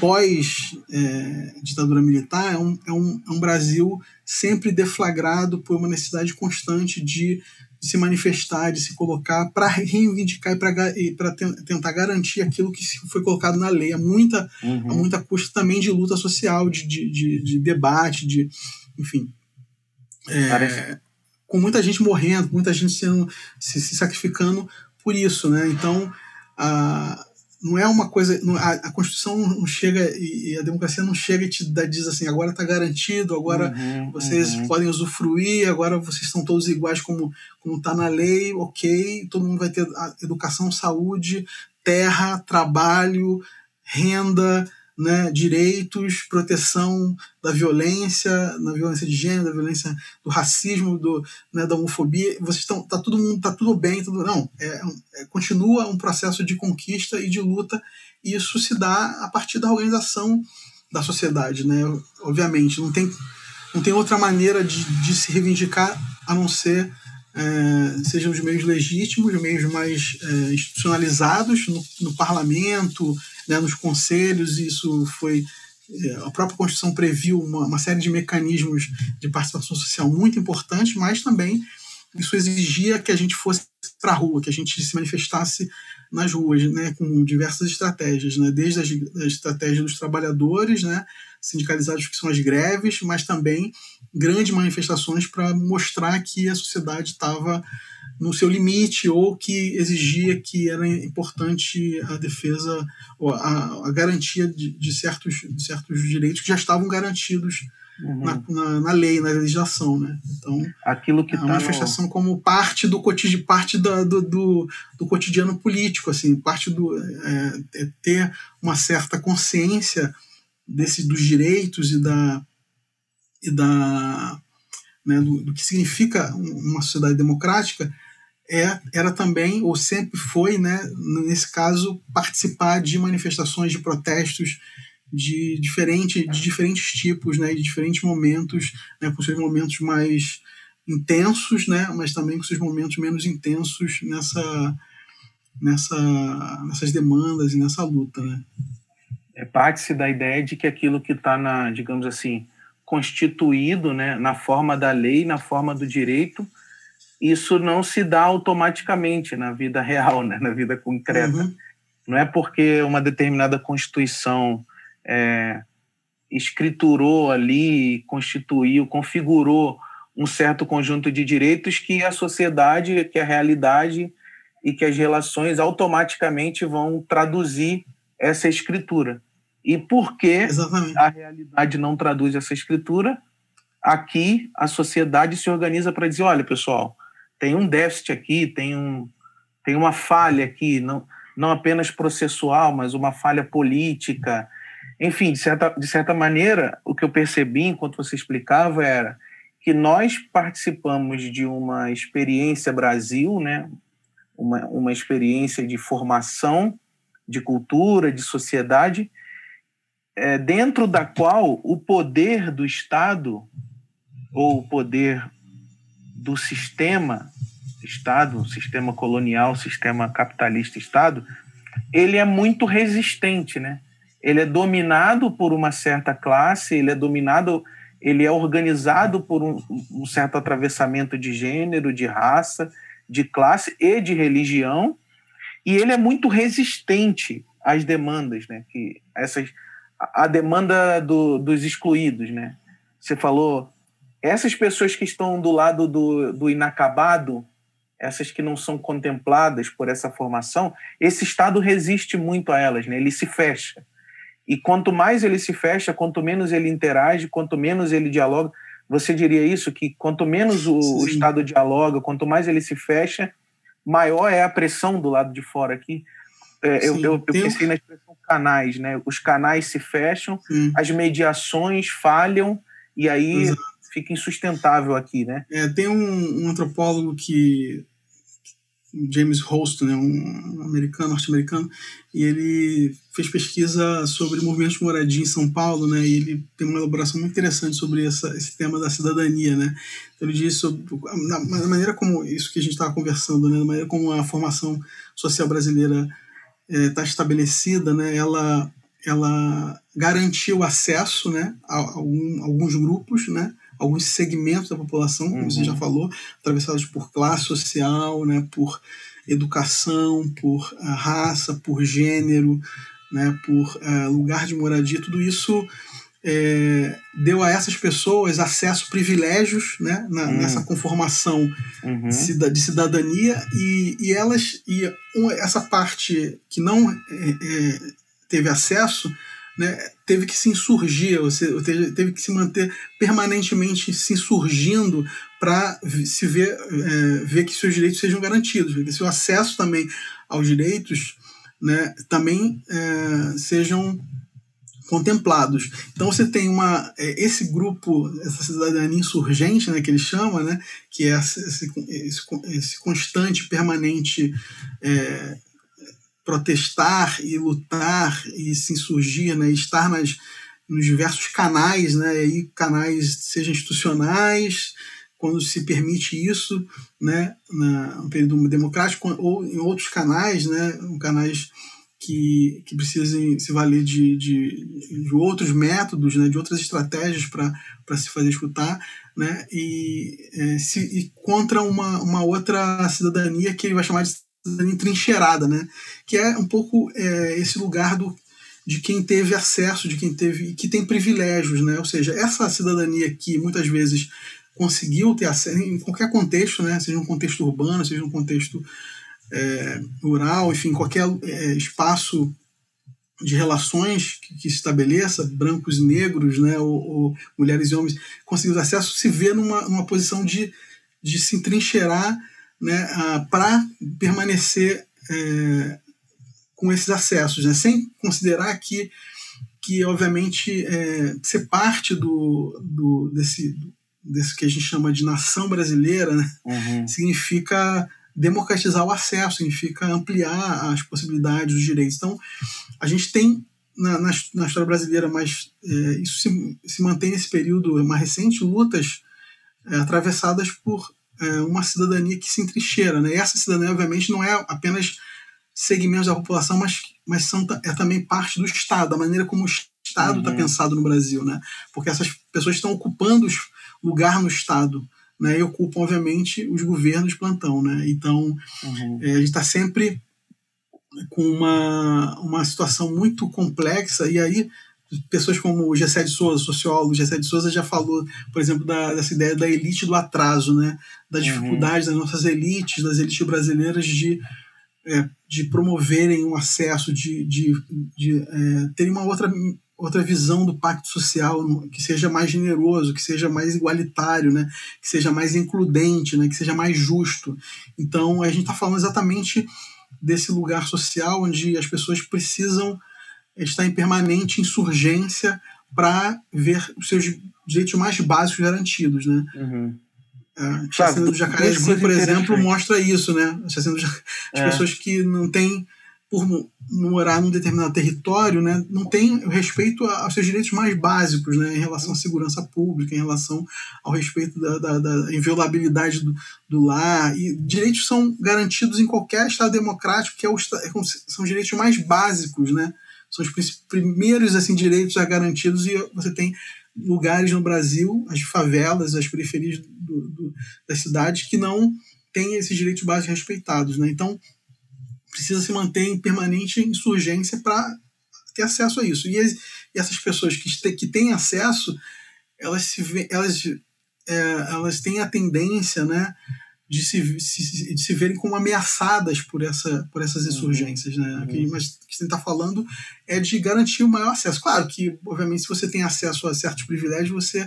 pós é, ditadura militar, é um, é, um, é um Brasil sempre deflagrado por uma necessidade constante de de se manifestar, de se colocar para reivindicar e para tentar garantir aquilo que foi colocado na lei. Há muita, uhum. muita custa também de luta social, de, de, de, de debate, de enfim. É, com muita gente morrendo, muita gente sendo, se, se sacrificando por isso. Né? Então, a, não é uma coisa. A, a Constituição não chega e a democracia não chega e te dá, diz assim: agora está garantido, agora uhum, vocês uhum. podem usufruir, agora vocês estão todos iguais como está na lei, ok, todo mundo vai ter educação, saúde, terra, trabalho, renda, né, direitos, proteção da violência, da violência de gênero, da violência do racismo, do, né, da homofobia. Vocês estão, tá todo mundo, tá tudo bem, tudo não. É, é, continua um processo de conquista e de luta. E isso se dá a partir da organização da sociedade, né? Obviamente, não tem, não tem outra maneira de, de se reivindicar a não ser é, sejam os meios legítimos, meios mais é, institucionalizados no, no parlamento, né, nos conselhos, isso foi. É, a própria Constituição previu uma, uma série de mecanismos de participação social muito importantes, mas também isso exigia que a gente fosse para a rua, que a gente se manifestasse nas ruas, né, com diversas estratégias, né, desde as estratégias dos trabalhadores, né, sindicalizados que são as greves, mas também grandes manifestações para mostrar que a sociedade estava no seu limite ou que exigia que era importante a defesa ou a, a garantia de, de, certos, de certos direitos que já estavam garantidos uhum. na, na, na, lei, na legislação, né? Então, aquilo que a tá manifestação no... como parte do cotidiano, parte da, do, do, do, cotidiano político, assim, parte do é, é ter uma certa consciência desse dos direitos e da e da né, do, do, que significa uma sociedade democrática é, era também ou sempre foi né nesse caso participar de manifestações de protestos de diferente de diferentes tipos né de diferentes momentos né com seus momentos mais intensos né mas também com seus momentos menos intensos nessa nessa nessas demandas e nessa luta né é, parte-se da ideia de que aquilo que está na, digamos assim, constituído, né, na forma da lei, na forma do direito, isso não se dá automaticamente na vida *laughs* real, né, na vida concreta. Uhum. Não é porque uma determinada constituição é, escriturou ali, constituiu, configurou um certo conjunto de direitos que a sociedade, que a realidade e que as relações automaticamente vão traduzir essa escritura. E por que Exatamente. a realidade não traduz essa escritura? Aqui a sociedade se organiza para dizer: olha, pessoal, tem um déficit aqui, tem, um, tem uma falha aqui, não, não apenas processual, mas uma falha política. Enfim, de certa, de certa maneira, o que eu percebi enquanto você explicava era que nós participamos de uma experiência Brasil, né? uma, uma experiência de formação de cultura, de sociedade, é, dentro da qual o poder do Estado ou o poder do sistema Estado, sistema colonial, sistema capitalista Estado, ele é muito resistente, né? Ele é dominado por uma certa classe, ele é dominado, ele é organizado por um, um certo atravessamento de gênero, de raça, de classe e de religião, e ele é muito resistente às demandas, né? Que essas a demanda do, dos excluídos, né? Você falou essas pessoas que estão do lado do, do inacabado, essas que não são contempladas por essa formação, esse Estado resiste muito a elas, né? Ele se fecha. E quanto mais ele se fecha, quanto menos ele interage, quanto menos ele dialoga, você diria isso que quanto menos o, o Estado dialoga, quanto mais ele se fecha, maior é a pressão do lado de fora aqui. É, eu, eu, eu pensei na expressão canais, né? Os canais se fecham, Sim. as mediações falham e aí Exato. fica insustentável aqui, né? É, tem um, um antropólogo que James Holst, né, um americano, norte-americano, e ele fez pesquisa sobre movimentos de moradia em São Paulo, né, e ele tem uma elaboração muito interessante sobre essa, esse tema da cidadania, né. Então ele diz sobre na, na maneira como isso que a gente estava conversando, né, na maneira como a formação social brasileira está é, estabelecida, né, ela ela garantiu acesso, né, a, a, um, alguns grupos, né, alguns segmentos da população, como uhum. você já falou, atravessados por classe social, né, por educação, por uh, raça, por gênero, né, por uh, lugar de moradia, tudo isso é, deu a essas pessoas acesso, privilégios né, na, uhum. nessa conformação uhum. de cidadania e, e elas e essa parte que não é, é, teve acesso né, teve que se insurgir, ou seja, teve que se manter permanentemente se insurgindo para se ver, é, ver que seus direitos sejam garantidos, que seu acesso também aos direitos né, também é, sejam contemplados. Então você tem uma é, esse grupo, essa cidadania insurgente, né, que ele chama, né, que é esse, esse, esse constante, permanente é, protestar e lutar e se insurgir, né, estar nas, nos diversos canais, né, aí canais sejam institucionais, quando se permite isso, né, no período democrático, ou em outros canais, né, canais que, que precisem se valer de, de, de outros métodos, né, de outras estratégias para se fazer escutar, né, e, é, se, e contra uma, uma outra cidadania que ele vai chamar de entrincheirada, né? Que é um pouco é, esse lugar do, de quem teve acesso, de quem teve que tem privilégios, né? Ou seja, essa cidadania que muitas vezes conseguiu ter acesso em qualquer contexto, né? Seja um contexto urbano, seja um contexto é, rural, enfim, qualquer é, espaço de relações que, que, se estabeleça, brancos e negros, né, ou, ou mulheres e homens, conseguiu acesso, se vê numa, numa posição de, de se entrincheirar né, para permanecer é, com esses acessos, né, sem considerar que, que obviamente, é, ser parte do, do, desse, desse que a gente chama de nação brasileira né, uhum. significa democratizar o acesso, significa ampliar as possibilidades dos direitos. Então, a gente tem na, na, na história brasileira, mas é, isso se, se mantém nesse período mais recente, lutas é, atravessadas por é, uma cidadania que se entrincheira. Né? E essa cidadania, obviamente, não é apenas segmentos da população, mas, mas são, é também parte do Estado, da maneira como o Estado está uhum. pensado no Brasil. Né? Porque essas pessoas estão ocupando lugar no Estado. Né, e ocupam, obviamente, os governos de plantão. Né? Então, uhum. é, a gente está sempre com uma, uma situação muito complexa, e aí pessoas como o Gessé de Souza, sociólogo, Gessé de Souza já falou, por exemplo, da, dessa ideia da elite do atraso, né? da uhum. dificuldade uhum. das nossas elites, das elites brasileiras de, é, de promoverem o acesso, de, de, de é, terem uma outra, outra visão do pacto social que seja mais generoso, que seja mais igualitário, né? que seja mais includente, né? que seja mais justo. Então, a gente está falando exatamente desse lugar social onde as pessoas precisam estar em permanente insurgência para ver os seus direitos mais básicos garantidos. Né? Uhum. A chacina do Jacarezinho, por exemplo, mostra isso, né? A chacina do As é. pessoas que não têm, por morar num determinado território, né, não têm respeito aos seus direitos mais básicos, né, em relação à segurança pública, em relação ao respeito da, da, da inviolabilidade do, do lar. E direitos são garantidos em qualquer Estado democrático, que é o, é são os direitos mais básicos, né? São os primeiros assim, direitos garantidos e você tem lugares no Brasil, as favelas, as periferias do, do, das cidades, que não têm esses direitos básicos respeitados. Né? Então, precisa se manter em permanente insurgência para ter acesso a isso. E, as, e, essas pessoas que, que têm acesso, elas, se, elas, é, elas têm a tendência né, de se, se, de se verem como ameaçadas por, essa, por essas uhum. insurgências. Né? Uhum. Que, mas o que você está falando é de garantir o maior acesso. Claro que, obviamente, se você tem acesso a certos privilégios, você,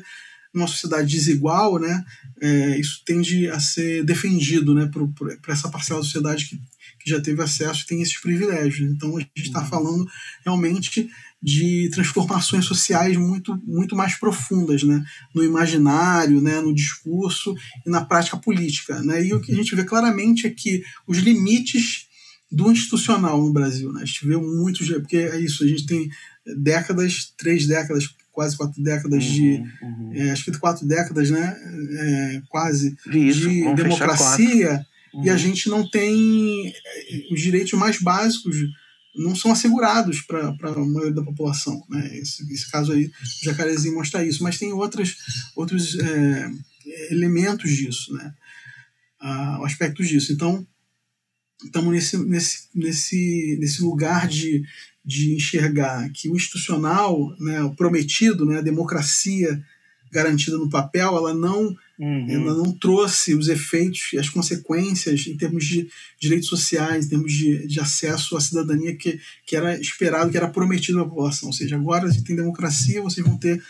numa sociedade desigual, né, é, isso tende a ser defendido né, por essa parcela da sociedade que, que já teve acesso e tem esses privilégios. Então, a gente está uhum. falando realmente de transformações sociais muito, muito mais profundas, né? no imaginário, né? no discurso e na prática política. Né? E o que a gente vê claramente é que os limites do institucional no Brasil, né? a gente vê muitos, porque é isso, a gente tem décadas, três décadas, quase quatro décadas uhum, de, uhum. É, acho que quatro décadas, né, é, quase, isso, de democracia, uhum. e a uhum. gente não tem é, os direitos mais básicos não são assegurados para a maioria da população. Né? Esse, esse caso aí, o Jacarezinho mostra isso, mas tem outras, outros é, elementos disso, né? Ah, aspectos disso. Então, estamos nesse, nesse, nesse, nesse lugar de, de enxergar que o institucional, né, o prometido, né, a democracia garantida no papel, ela não Uhum. Ela não trouxe os efeitos e as consequências em termos de direitos sociais, em termos de, de acesso à cidadania que, que era esperado, que era prometido à população. Ou seja, agora a gente tem democracia, vocês vão ter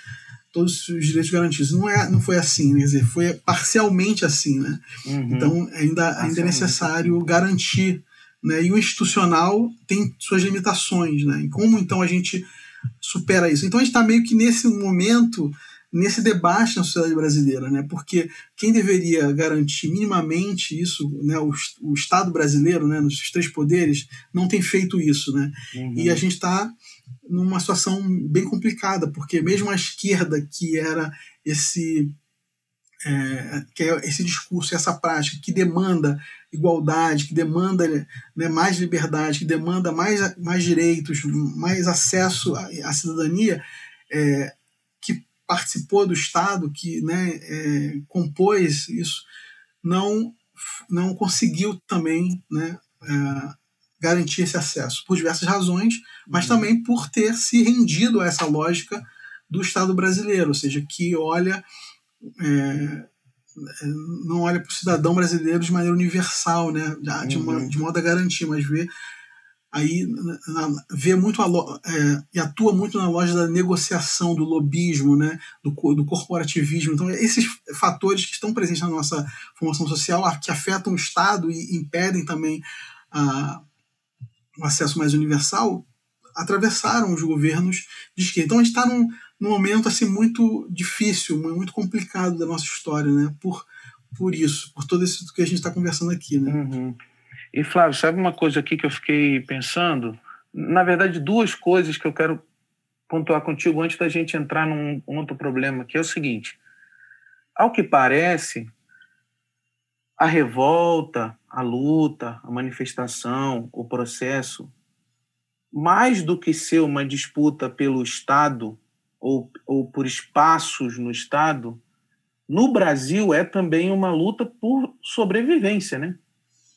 todos os direitos garantidos. Não, é, não foi assim, né? quer dizer, foi parcialmente assim. Né? Uhum. Então, ainda, ainda é necessário garantir. Né? E o institucional tem suas limitações. Né? E como então a gente supera isso? Então, a gente está meio que nesse momento nesse debate na sociedade brasileira, né? Porque quem deveria garantir minimamente isso, né? O, o Estado brasileiro, né? Nos três poderes, não tem feito isso, né? Uhum. E a gente está numa situação bem complicada, porque mesmo a esquerda, que era esse é, que é esse discurso, essa prática que demanda igualdade, que demanda né, mais liberdade, que demanda mais, mais direitos, mais acesso à, à cidadania, é, participou do Estado, que né, é, compôs isso, não, não conseguiu também né, é, garantir esse acesso, por diversas razões, mas uhum. também por ter se rendido a essa lógica do Estado brasileiro, ou seja, que olha. É, não olha para o cidadão brasileiro de maneira universal, né, de, uma, uhum. de modo a garantir, mas vê aí na, vê muito é, e atua muito na loja da negociação, do lobismo, né, do, do corporativismo. Então, esses fatores que estão presentes na nossa formação social, que afetam o Estado e impedem também a, o acesso mais universal, atravessaram os governos de esquerda. Então, a gente está num, num momento assim, muito difícil, muito complicado da nossa história, né, por, por isso, por tudo isso que a gente está conversando aqui. Né? Uhum. E Flávio, sabe uma coisa aqui que eu fiquei pensando? Na verdade, duas coisas que eu quero pontuar contigo antes da gente entrar num outro problema, que é o seguinte: ao que parece, a revolta, a luta, a manifestação, o processo, mais do que ser uma disputa pelo Estado ou, ou por espaços no Estado, no Brasil é também uma luta por sobrevivência, né?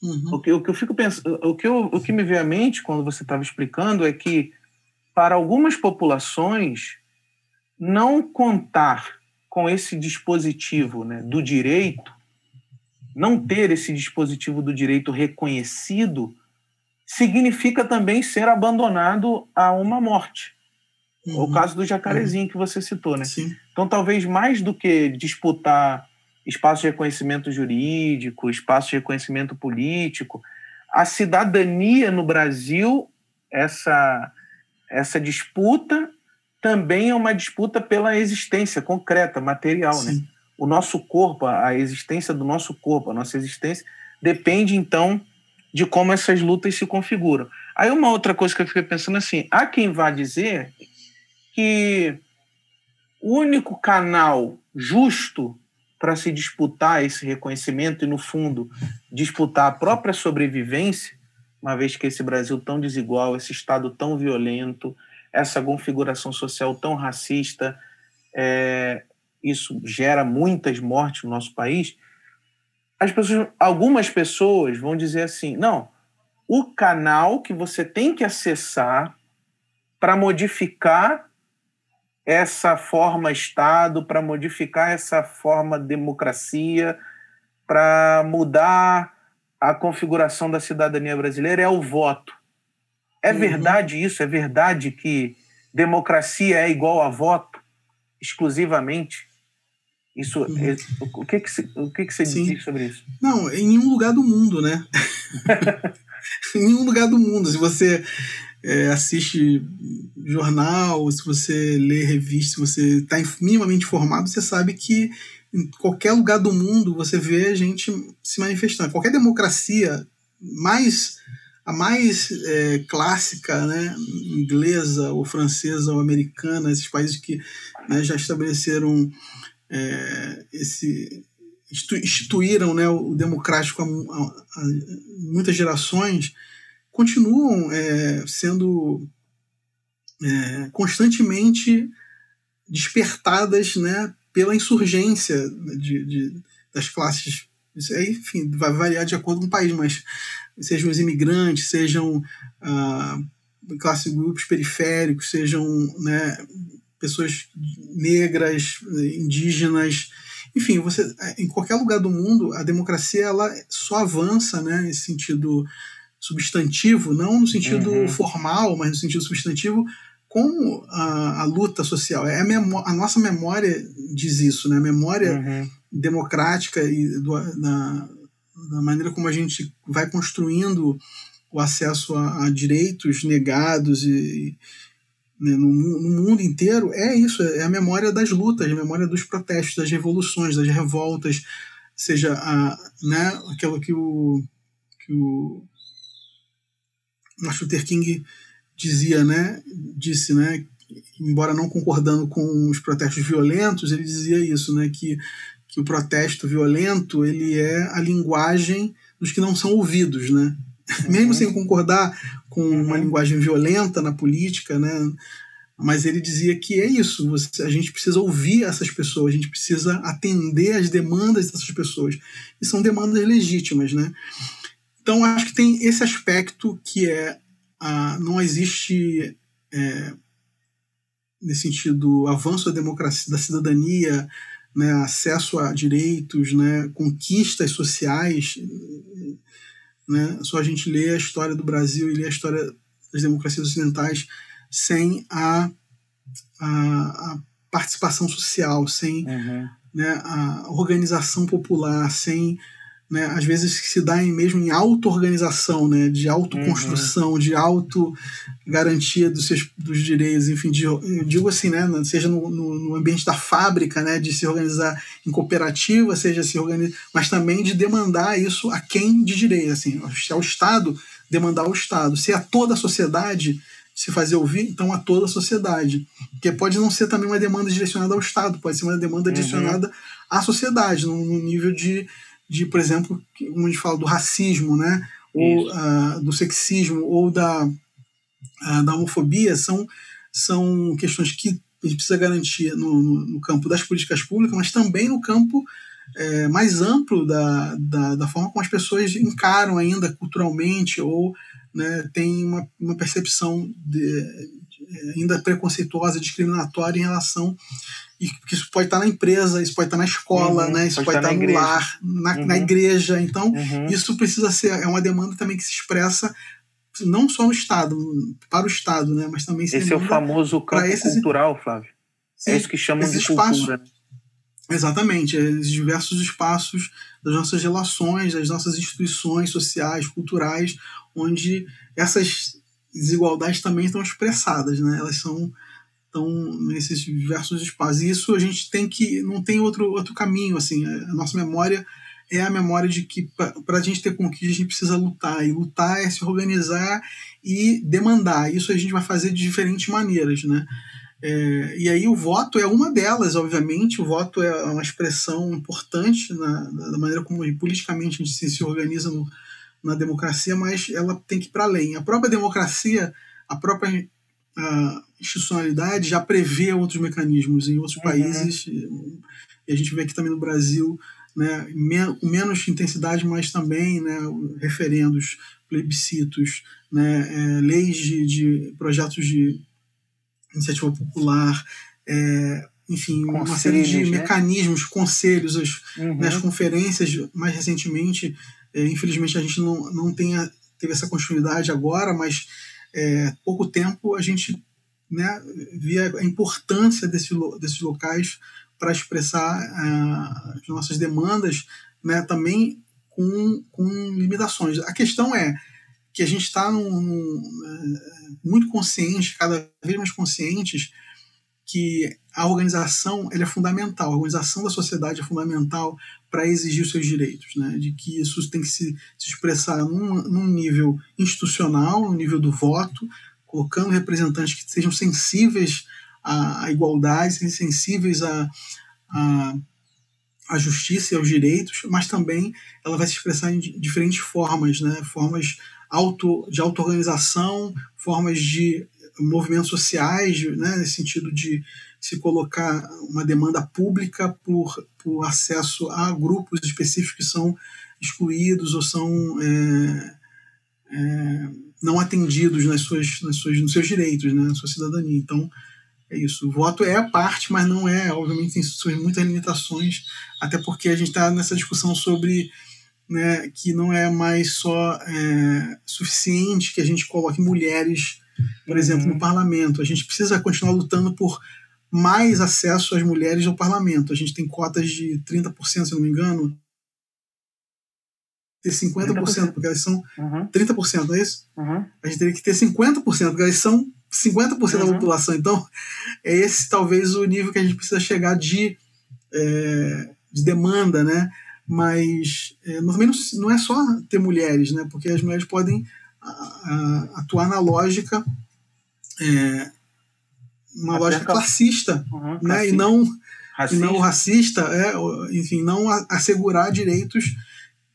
Uhum. O, que, o que eu fico pensando, o que, eu, o que me veio à mente quando você estava explicando é que para algumas populações não contar com esse dispositivo né, do direito, não ter esse dispositivo do direito reconhecido, significa também ser abandonado a uma morte. Uhum. O caso do jacarezinho uhum. que você citou, né? Sim. Então, talvez mais do que disputar espaço de reconhecimento jurídico, espaço de reconhecimento político, a cidadania no Brasil, essa, essa disputa também é uma disputa pela existência concreta, material, né? O nosso corpo, a existência do nosso corpo, a nossa existência depende então de como essas lutas se configuram. Aí uma outra coisa que eu fiquei pensando assim, há quem vá dizer que o único canal justo para se disputar esse reconhecimento e, no fundo, disputar a própria sobrevivência, uma vez que esse Brasil tão desigual, esse Estado tão violento, essa configuração social tão racista, é, isso gera muitas mortes no nosso país. As pessoas, algumas pessoas vão dizer assim: não, o canal que você tem que acessar para modificar essa forma Estado, para modificar essa forma democracia, para mudar a configuração da cidadania brasileira é o voto. É uhum. verdade isso? É verdade que democracia é igual a voto exclusivamente? Isso, uhum. É, o que que, o que, que você diz sobre isso? Não, em nenhum lugar do mundo, né? *laughs* *laughs* em nenhum lugar do mundo. Se você é, assiste jornal, se você lê revista, se você está minimamente informado, você sabe que em qualquer lugar do mundo você vê a gente se manifestando. Qualquer democracia mais a mais é, clássica, né, inglesa ou francesa ou americana, esses países que né, já estabeleceram é, esse instituíram né, o democrático há, há, há muitas gerações, continuam é, sendo é, constantemente despertadas né, pela insurgência de, de, das classes. Enfim, vai variar de acordo com o país, mas sejam os imigrantes, sejam ah, classes grupos periféricos, sejam né, pessoas negras, indígenas, enfim, você em qualquer lugar do mundo a democracia ela só avança, né, nesse sentido substantivo, não no sentido uhum. formal, mas no sentido substantivo, com a, a luta social. É a, a, nossa memória diz isso, né? A memória uhum. democrática e do, da, da, maneira como a gente vai construindo o acesso a, a direitos negados e, né, no, no, mundo inteiro é isso, é a memória das lutas, a memória dos protestos, das revoluções, das revoltas, seja a, né, aquilo que o, que o Martin Luther King dizia, né, disse, né, embora não concordando com os protestos violentos, ele dizia isso, né, que, que o protesto violento ele é a linguagem dos que não são ouvidos, né? Uhum. Mesmo sem concordar com uhum. uma linguagem violenta na política, né? Mas ele dizia que é isso, você, a gente precisa ouvir essas pessoas, a gente precisa atender às demandas dessas pessoas. E são demandas legítimas, né? Então, acho que tem esse aspecto que é ah, não existe, é, nesse sentido, avanço da democracia, da cidadania, né, acesso a direitos, né, conquistas sociais. Né, só a gente lê a história do Brasil e lê a história das democracias ocidentais sem a, a, a participação social, sem uhum. né, a organização popular, sem né, às vezes se dá em, mesmo em auto-organização, né, de autoconstrução, uhum. de auto-garantia dos seus dos direitos, enfim, de, eu digo assim, né, seja no, no, no, ambiente da fábrica, né, de se organizar em cooperativa, seja se organizar, mas também de demandar isso a quem de direito, assim, se é o Estado, demandar ao Estado, se é toda a sociedade se fazer ouvir, então a toda a sociedade, que pode não ser também uma demanda direcionada ao Estado, pode ser uma demanda uhum. direcionada à sociedade, no, no nível de de, por exemplo, como a gente fala do racismo, né? ou uh, do sexismo, ou da, uh, da homofobia, são, são questões que a gente precisa garantir no, no, no campo das políticas públicas, mas também no campo é, mais amplo da, da, da, forma como as pessoas encaram ainda culturalmente ou né, tem uma, uma percepção de, de, ainda preconceituosa, discriminatória em relação e que isso pode estar na empresa, isso pode estar na escola, uhum, né? Isso pode, estar, estar no lar, na, uhum. na igreja. Então, uhum. isso precisa ser é uma demanda também que se expressa não só no Estado, para o Estado, né? Mas também Esse é o famoso campo esses... cultural, Flávio. Sim, é isso que chamam de espaços, cultura. Né? Exatamente, esses diversos espaços das nossas relações, das nossas instituições sociais, culturais, onde essas desigualdades também estão expressadas, né? Elas são estão nesses diversos espaços. E isso a gente tem que não tem outro outro caminho assim. A nossa memória é a memória de que para a gente ter conquista a gente precisa lutar e lutar é se organizar e demandar. Isso a gente vai fazer de diferentes maneiras, né? É, e aí o voto é uma delas, obviamente. O voto é uma expressão importante na, na maneira como politicamente a gente se, se organiza no, na democracia, mas ela tem que ir para além. A própria democracia, a própria a institucionalidade já prevê outros mecanismos em outros uhum. países. E a gente vê aqui também no Brasil, né, com menos intensidade, mas também né, referendos, plebiscitos, né, é, leis de, de, projetos de iniciativa popular, é, enfim, uma série de né? mecanismos, conselhos, as, uhum. né, as conferências, mais recentemente, é, infelizmente a gente não, não tenha, teve essa continuidade agora, mas é, pouco tempo a gente né, via a importância desse, desses locais para expressar uh, as nossas demandas, né, também com, com limitações. A questão é que a gente está uh, muito consciente, cada vez mais conscientes, que a organização é fundamental, a organização da sociedade é fundamental para exigir os seus direitos, né? de que isso tem que se, se expressar num, num, nível institucional, no nível do voto, colocando representantes que sejam sensíveis à, à igualdade, sensíveis à, à, à, justiça e aos direitos, mas também ela vai se expressar em diferentes formas, né? formas auto, de auto-organização, formas de movimentos sociais, né? nesse sentido de se colocar uma demanda pública por, por acesso a grupos específicos que são excluídos ou são é, é, não atendidos nas suas, nas suas, nos seus direitos, né, na sua cidadania. Então, é isso. O voto é a parte, mas não é. Obviamente, tem suas muitas limitações, até porque a gente está nessa discussão sobre né, que não é mais só é, suficiente que a gente coloque mulheres, por uhum. exemplo, no parlamento. A gente precisa continuar lutando por mais acesso às mulheres ao parlamento. A gente tem cotas de 30%, se não me engano. Ter 50%, 30%. porque elas são uhum. 30%, não é isso? Uhum. A gente teria que ter 50%, porque elas são 50% uhum. da população. Então, é esse talvez o nível que a gente precisa chegar de, é, de demanda, né? Mas é, também não, não é só ter mulheres, né? Porque as mulheres podem a, a, atuar na lógica é, uma Até lógica classista, uhum, né? E não racista. e não racista, é, enfim, não assegurar direitos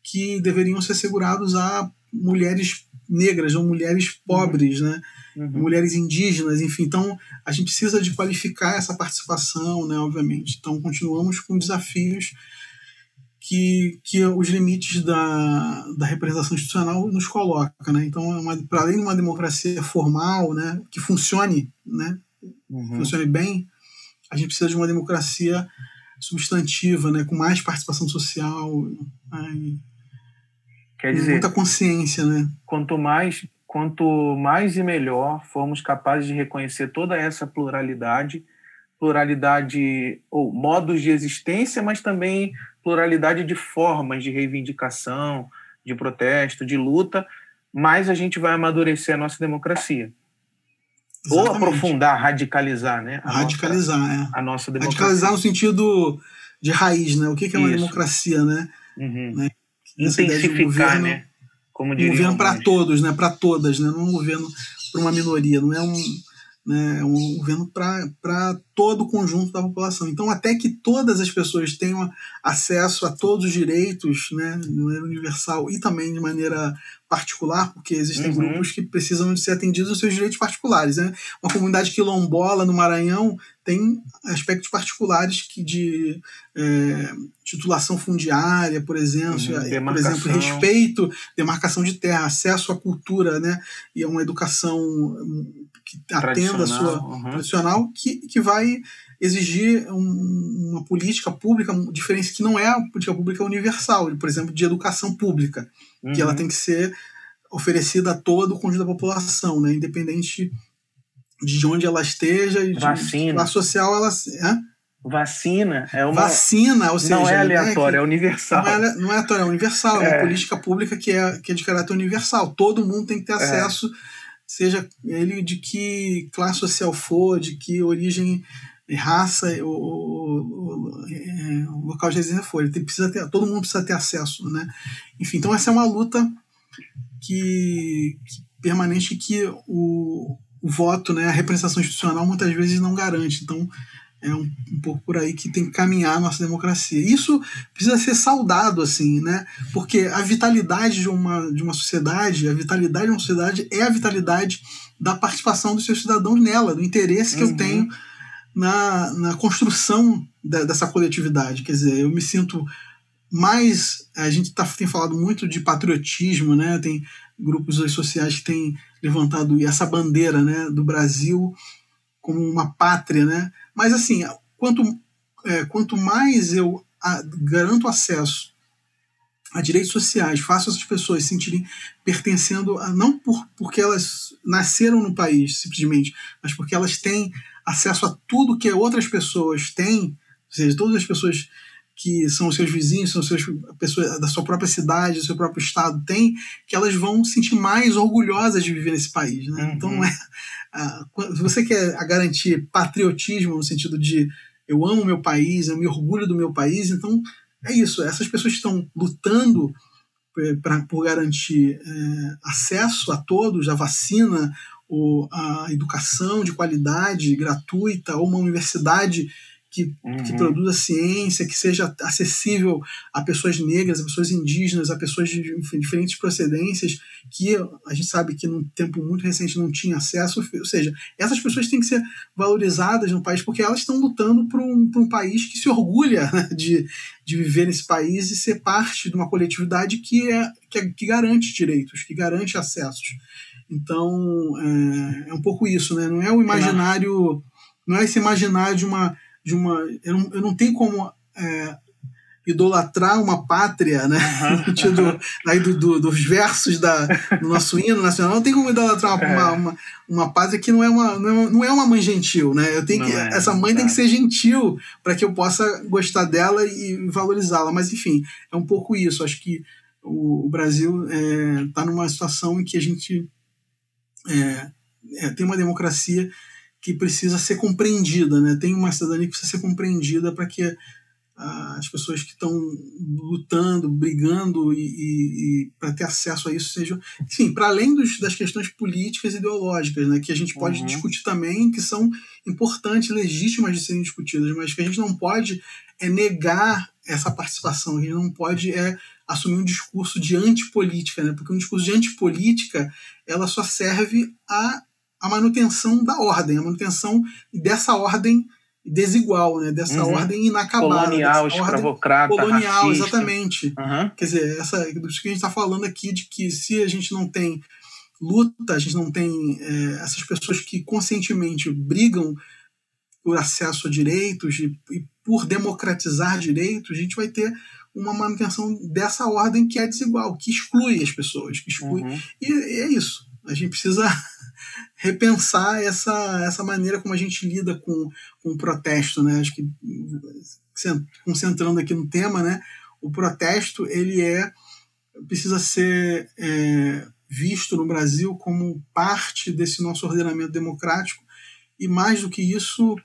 que deveriam ser assegurados a mulheres negras ou mulheres pobres, uhum. né? Uhum. Mulheres indígenas, enfim. Então, a gente precisa de qualificar essa participação, né? Obviamente. Então, continuamos com desafios que, que os limites da, da representação institucional nos coloca, né? Então, é para além de uma democracia formal, né? Que funcione, né? uhum. funcione bem, a gente precisa de uma democracia substantiva, né, com mais participação social, né, Quer dizer, muita consciência, né? Quanto mais, quanto mais e melhor formos capazes de reconhecer toda essa pluralidade, pluralidade ou modos de existência, mas também pluralidade de formas de reivindicação, de protesto, de luta, mais a gente vai amadurecer a nossa democracia. Exatamente. Ou aprofundar, radicalizar, né? A radicalizar, nossa, é. A nossa democracia. Radicalizar no sentido de raiz, né? O que é uma Isso. democracia, né? Uhum. né? Intensificar, governo, né? Como diria um governo para todos, né? Para todas, né? Não um governo para uma minoria, não é um né, é um governo para todo o conjunto da população. Então, até que todas as pessoas tenham acesso a todos os direitos né, de maneira universal e também de maneira particular, porque existem uhum. grupos que precisam de ser atendidos os seus direitos particulares. Né? Uma comunidade quilombola no Maranhão tem aspectos particulares que de é, titulação fundiária, por exemplo, uhum. por exemplo, respeito, demarcação de terra, acesso à cultura, né, e a uma educação que atenda a sua uhum. tradicional, que, que vai exigir um, uma política pública diferente que não é a política pública universal, por exemplo, de educação pública, uhum. que ela uhum. tem que ser oferecida a todo o conjunto da população, né? independente de onde ela esteja. De, Vacina. A social, ela. É? Vacina é uma. Vacina, ou seja. Não é né, aleatório, que- é universal. Não é, não é aleatório, é universal. É uma É. política pública que é, que é de caráter universal. Todo mundo tem que ter acesso, seja ele de que classe social for, de que origem, raça ou, ou- ou, é, local de residência for. Ele tem, precisa ter, todo mundo precisa ter acesso. Né? Enfim, então essa é uma luta que, que permanente que o, o voto, né, a representação institucional muitas vezes não garante. Então é um, um pouco por aí que tem que caminhar a nossa democracia. Isso precisa ser saudado assim, né? Porque a vitalidade de uma, de uma sociedade, a vitalidade de uma sociedade é a vitalidade da participação dos seus cidadãos nela, do interesse que eu Uhum. tenho na, na construção da- dessa coletividade. Quer dizer, eu me sinto mais. A gente tá, tem falado muito de patriotismo, né? Tem grupos sociais que têm levantado essa bandeira né, do Brasil como uma pátria, né? Mas assim, quanto, é, quanto mais eu a- garanto acesso a direitos sociais, faço essas pessoas se sentirem pertencendo, a, não por, porque elas nasceram no país, simplesmente, mas porque elas têm acesso a tudo que outras pessoas têm, ou seja, todas as pessoas que são os seus vizinhos, são seus, pessoas da sua própria cidade, do seu próprio estado têm, que elas vão se sentir mais orgulhosas de viver nesse país. Né? Uhum. Então, não é, se você quer a garantir patriotismo no sentido de eu amo meu país, eu me orgulho do meu país, então é isso. Essas pessoas estão lutando eh, pra, por garantir eh, acesso a todos, a vacina, ou a educação de qualidade gratuita, ou uma universidade que, que Uhum. produza ciência, que seja acessível a pessoas negras, a pessoas indígenas, a pessoas de enfim, diferentes procedências, que a gente sabe que num tempo muito recente não tinha acesso. Ou seja, essas pessoas têm que ser valorizadas no país porque elas estão lutando por um, por um país que se orgulha né, de, de viver nesse país e ser parte de uma coletividade que, é, que, é- que garante direitos, que garante acessos. Então, é, é um pouco isso, né? Não é o imaginário, não é esse imaginário de uma. De uma eu, não, eu não tenho como é, idolatrar uma pátria, né? Aham. *laughs* No sentido aí do, do- dos versos da, do nosso hino nacional, não tem como idolatrar uma, É. uma, uma, uma pátria que não é uma, não é uma, não é uma mãe gentil, né? Eu tenho Não que, é, essa mãe tem que ser gentil para que eu possa gostar dela e valorizá-la. Mas, enfim, é um pouco isso. Acho que o, o Brasil está numa situação em que a gente é, é, tem uma democracia que precisa ser compreendida, né? Tem uma cidadania que precisa ser compreendida para que ah, as pessoas que estão lutando, brigando e, e, e para ter acesso a isso sejam, enfim, para além dos, das questões políticas e ideológicas, né? Que a gente pode Uhum. discutir também, que são importantes, legítimas de serem discutidas, mas que a gente não pode é negar essa participação, a gente não pode é assumir um discurso de antipolítica, né? Porque um discurso de antipolítica ela só serve a, a manutenção da ordem, a manutenção dessa ordem desigual, né? Dessa Uhum. ordem inacabada, Colonial, escravocrata, colonial, racista. exatamente. Aham. Quer dizer, essa, isso que a gente está falando aqui de que se a gente não tem luta, a gente não tem é, essas pessoas que conscientemente brigam por acesso a direitos e, e por democratizar direitos, a gente vai ter uma manutenção dessa ordem que é desigual, que exclui as pessoas, que exclui. Uhum. E, e é isso. A gente precisa repensar essa, essa maneira como a gente lida com, com o protesto, né? Acho que cen- concentrando aqui no tema, né? O protesto ele é precisa ser é, visto no Brasil como parte desse nosso ordenamento democrático e mais do que isso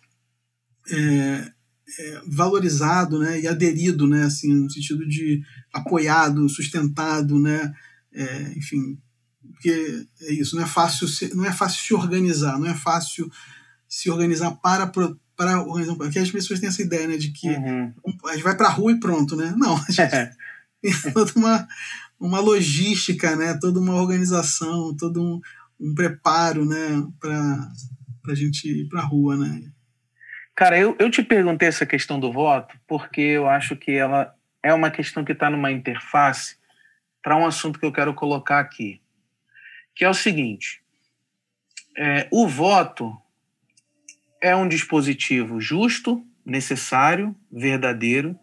é, é, valorizado, né? E aderido, né? Assim, no sentido de apoiado, sustentado, né? É, enfim, porque é isso, não é fácil se, não é fácil se organizar, não é fácil se organizar para para organizar, porque as pessoas têm essa ideia, né, de que Uhum. a gente vai para a rua e pronto, né? Não, a gente *laughs* tem toda uma, uma logística, né? Toda uma organização, todo um, um preparo, né, para a gente ir para a rua, né? Cara, eu, eu te perguntei essa questão do voto porque eu acho que ela é uma questão que está numa interface para um assunto que eu quero colocar aqui, que é o seguinte: é, o voto é um dispositivo justo, necessário, verdadeiro,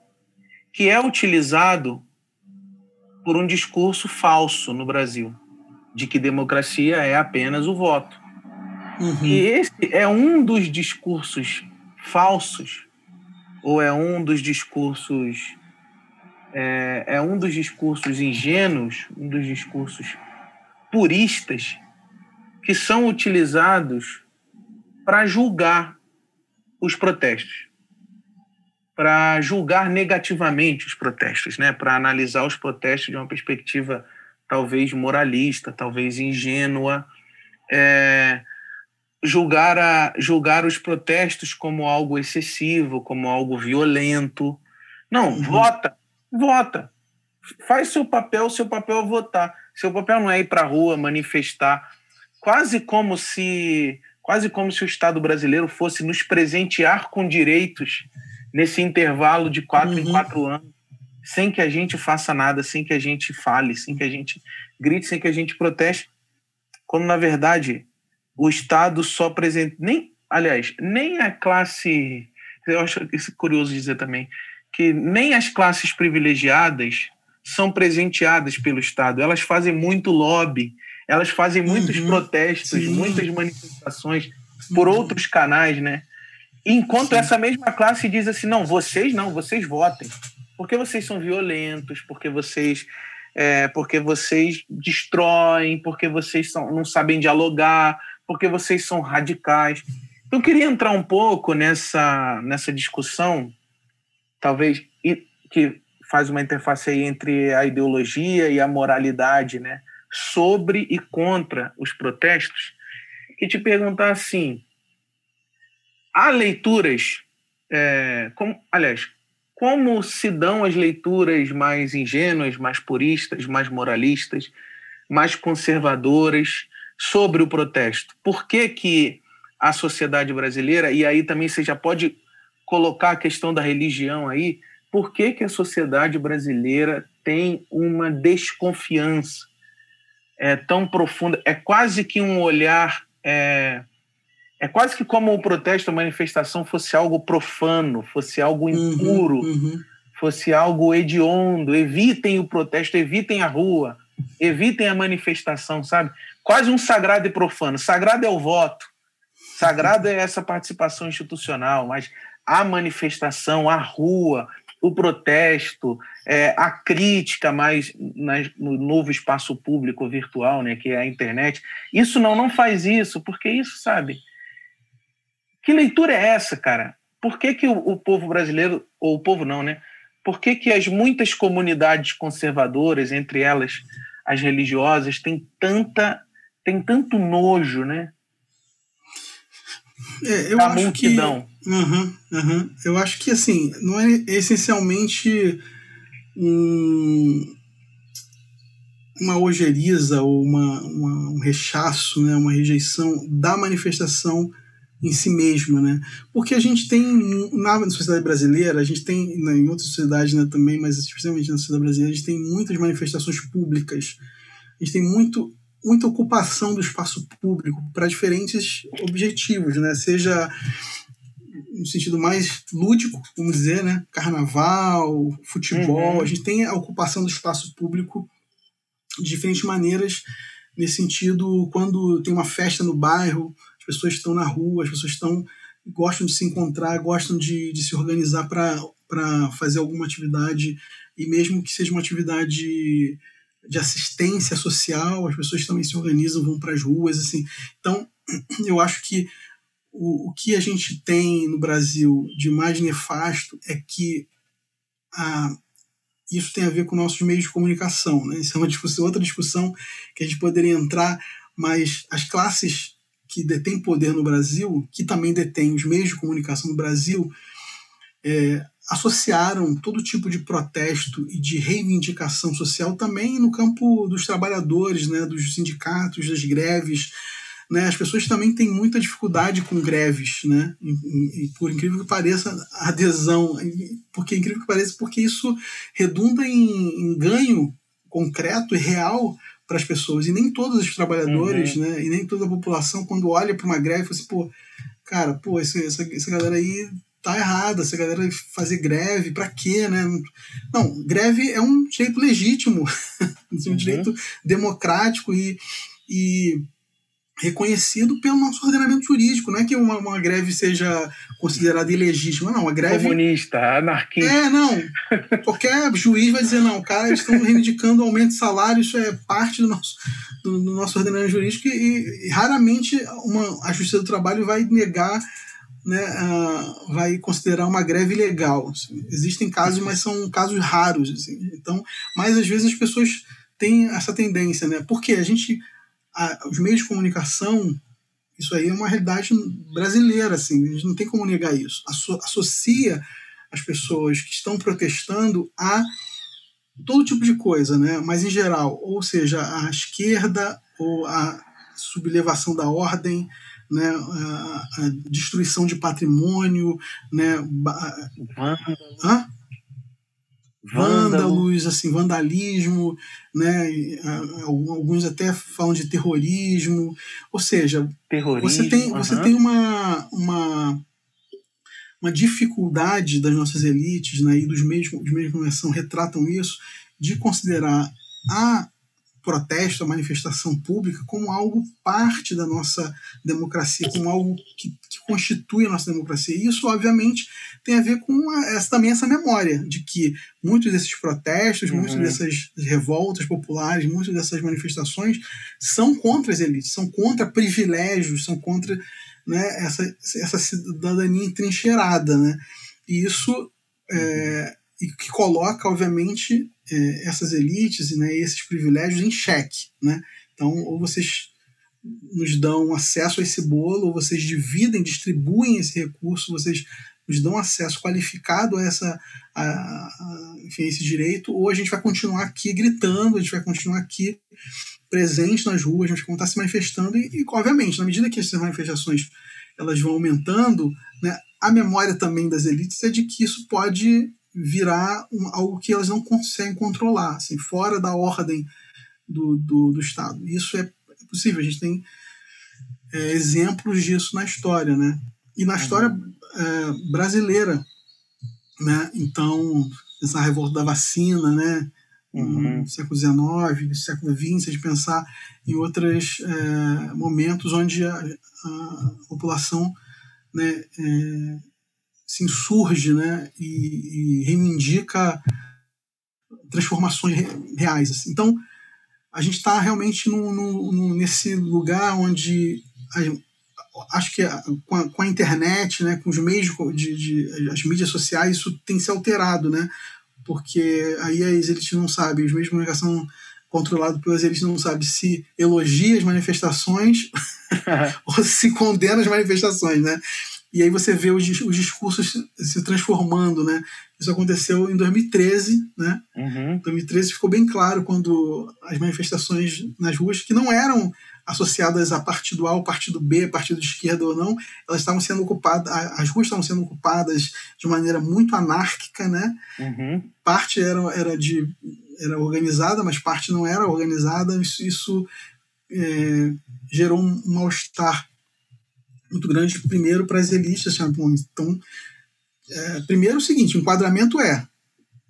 que é utilizado por um discurso falso no Brasil. de que democracia é apenas o voto. Uhum. E esse é um dos discursos falsos, ou é um dos discursos é, é um dos discursos ingênuos, um dos discursos puristas que são utilizados para julgar os protestos, para julgar negativamente os protestos, né? para analisar os protestos de uma perspectiva talvez moralista, talvez ingênua, é, julgar, a, julgar os protestos como algo excessivo, como algo violento. Não, uhum. vota, vota. Faz seu papel, seu papel é votar. Seu papel não é ir para a rua manifestar, quase como se quase como se o Estado brasileiro fosse nos presentear com direitos nesse intervalo de quatro uhum. em quatro anos, sem que a gente faça nada, sem que a gente fale, sem que a gente grite, sem que a gente proteste, quando na verdade o Estado só presente nem, aliás, nem a classe, eu acho isso curioso dizer também, que nem as classes privilegiadas são presenteadas pelo Estado. Elas fazem muito lobby, elas fazem muitos uhum, protestos, sim. muitas manifestações por uhum. outros canais, né? Enquanto sim. essa mesma classe diz assim, não, vocês não, vocês votem, porque vocês são violentos, porque vocês é, porque vocês destroem, porque vocês são, não sabem dialogar, porque vocês são radicais. Então, eu queria entrar um pouco nessa, nessa discussão talvez que faz uma interface aí entre a ideologia e a moralidade, né, sobre e contra os protestos, e te perguntar assim: há leituras, é, como, aliás, como se dão as leituras mais ingênuas, mais puristas, mais moralistas, mais conservadoras sobre o protesto? Por que que a sociedade brasileira, e aí também você já pode colocar a questão da religião aí, por que, que a sociedade brasileira tem uma desconfiança é, tão profunda? É quase que um olhar. É, é quase que como o protesto, a manifestação fosse algo profano, fosse algo uhum, impuro, uhum, uhum. fosse algo hediondo. Evitem o protesto, evitem a rua, evitem a manifestação, sabe? Quase um sagrado e profano. Sagrado é o voto, sagrado é essa participação institucional, mas a manifestação, a rua, o protesto, é, a crítica mais nas, no novo espaço público virtual, né, que é a internet. Isso não, não faz isso, porque isso, sabe? Que leitura é essa, cara? Por que, que o, o povo brasileiro, ou o povo não, né? Por que, que as muitas comunidades conservadoras, entre elas as religiosas, têm tanta tem tanto nojo, né? É, eu da acho multidão. Que, uhum, uhum, eu acho que assim, não é essencialmente um, uma ojeriza ou uma, uma, um rechaço, né, uma rejeição da manifestação em si mesma, né? Porque a gente tem na sociedade brasileira, a gente tem né, em outras sociedades né, também, mas especialmente na sociedade brasileira, a gente tem muitas manifestações públicas. A gente tem muito muita ocupação do espaço público para diferentes objetivos, né? Seja no sentido mais lúdico, vamos dizer, né? Carnaval, futebol, uhum. a gente tem a ocupação do espaço público de diferentes maneiras nesse sentido, quando tem uma festa no bairro, as pessoas estão na rua, as pessoas estão gostam de se encontrar, gostam de, de se organizar para fazer alguma atividade, e mesmo que seja uma atividade de assistência social, as pessoas também se organizam, vão para as ruas, assim. Então, *clears throat* eu acho que o, o que a gente tem no Brasil de mais nefasto é que a, isso tem a ver com nossos meios de comunicação, né? Isso é uma *laughs* discussão, outra discussão que a gente poderia entrar, mas as classes que detêm poder no Brasil, que também detêm os meios de comunicação no Brasil, é, associaram todo tipo de protesto e de reivindicação social também no campo dos trabalhadores, né, dos sindicatos, das greves. Né, as pessoas também têm muita dificuldade com greves, né, e, e, por incrível que pareça, adesão, porque incrível que pareça, porque isso redunda em, em ganho concreto e real para as pessoas. E nem todos os trabalhadores, uhum. né, e nem toda a população, quando olha para uma greve, fala assim, pô, cara, pô, essa, essa, galera aí tá errada, essa galera fazer greve, para quê, né? Não, greve é um jeito legítimo *laughs* é um uhum. direito democrático e, e reconhecido pelo nosso ordenamento jurídico. Não é que uma, uma greve seja considerada ilegítima, não. A greve. Comunista, anarquista. É, não. Qualquer juiz vai dizer, não, cara, eles estão reivindicando aumento de salário, isso é parte do nosso, do, do nosso ordenamento jurídico e, e, raramente uma, a Justiça do Trabalho vai negar. Né, uh, vai considerar uma greve legal. Assim. Existem casos, mas são casos raros. Assim. Então, mas às vezes as pessoas têm essa tendência, né? Porque a gente a, os meios de comunicação, isso aí é uma realidade brasileira, assim, a gente não tem como negar isso. Asso, associa as pessoas que estão protestando a todo tipo de coisa, né? mas em geral, ou seja, a esquerda ou a sublevação da ordem, né, a, a destruição de patrimônio, né, Hã? Vândalos, assim, vandalismo, né? Alguns até falam de terrorismo. Ou seja, terrorismo, você tem, uhum. você tem uma, uma, uma dificuldade das nossas elites né, e dos meios, dos meios de comunicação retratam isso, de considerar a protesto, a manifestação pública, como algo parte da nossa democracia, como algo que, que constitui a nossa democracia. E isso, obviamente, tem a ver com a, essa, também essa memória de que muitos desses protestos, uhum. muitas dessas revoltas populares, muitas dessas manifestações são contra as elites, são contra privilégios, são contra né, essa, essa cidadania entrincheirada. Né? E isso é, e que coloca, obviamente, é, essas elites né, e esses privilégios em xeque. Né? Então, ou vocês nos dão acesso a esse bolo, ou vocês dividem, distribuem esse recurso, vocês nos dão acesso qualificado a, essa, a, a, enfim, esse direito, ou a gente vai continuar aqui gritando, a gente vai continuar aqui presente nas ruas, a gente vai estar se manifestando, e, e, obviamente, na medida que essas manifestações elas vão aumentando, né, a memória também das elites é de que isso pode virar um, algo que elas não conseguem controlar, assim, fora da ordem do, do, do Estado. Isso é possível, a gente tem é, exemplos disso na história, né? E na história é, brasileira, né? Então, essa revolta da vacina, né? Uhum. No século XIX, no século XX, de pensar em outros é, momentos onde a, a população né, é, se insurge né, e, e reivindica transformações reais. Assim. Então, a gente está realmente no, no, no, nesse lugar onde a, acho que a, com, a, com, a, internet, né, com os meios de, de, as mídias sociais, isso tem se alterado, né? Porque aí as elites não sabem, os meios de comunicação controlados pelas elites não sabem se elogia as manifestações *laughs* *laughs* ou se condena as manifestações, né? E aí você vê os, os discursos se transformando, né? Isso aconteceu em 2013, né? Uhum. 2013 ficou bem claro quando as manifestações nas ruas, que não eram associadas a partido A ou partido B, partido de esquerda ou não, elas estavam sendo ocupadas, as ruas estavam sendo ocupadas de maneira muito anárquica, né? Uhum. Parte era, era de era organizada, mas parte não era organizada. Isso, isso é, gerou um mal-estar muito grande, primeiro, para as elites. Assim, então, é, primeiro é o seguinte: o enquadramento é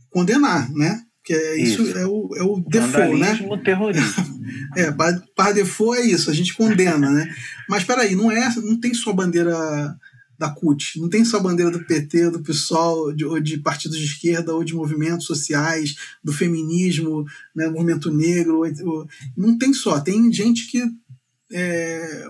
condenar, né? Que é, isso, isso é o, é o default, né? terrorismo. *laughs* é, para default é isso, a gente condena, né? Mas peraí, não, é, não tem só bandeira da CUT, não tem só bandeira do PT, do PSOL, de, ou de partidos de esquerda, ou de movimentos sociais, do feminismo, né, movimento negro, ou, não tem só, tem gente que é,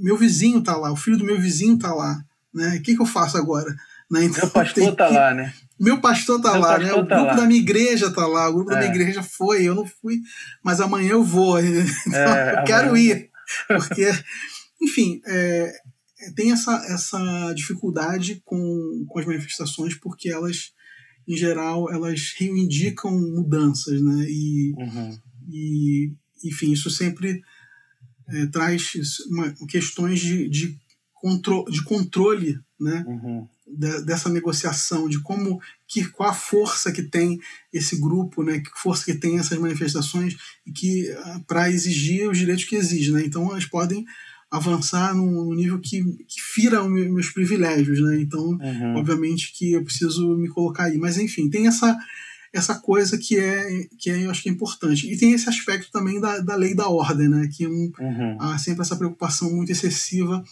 meu vizinho tá lá, o filho do meu vizinho tá lá, né? O que, que eu faço agora? Né? Então, meu pastor tá lá, né? Meu pastor tá meu lá, né? pastor né? O tá grupo lá. da minha igreja tá lá, o grupo é. da minha é. igreja foi, eu não fui, mas amanhã eu vou. *laughs* Então, é, eu quero ir. *laughs* Porque, enfim, é, tem essa, essa dificuldade com, com as manifestações, porque elas, em geral, elas reivindicam mudanças, né? E, uhum. e enfim, isso sempre é, traz uma, questões de, de, contro de controle né, uhum. de, dessa negociação, de como que qual a força que tem esse grupo, né, que força que tem essas manifestações e que ah, para exigir os direitos que exigem, né? Então elas podem avançar num nível que, que fira os meus privilégios, né? Então, uhum. obviamente que eu preciso me colocar aí. Mas enfim, tem essa essa coisa que é que é, eu acho que é importante. E tem esse aspecto também da, da lei da ordem, né? Que um, uhum. há sempre essa preocupação muito excessiva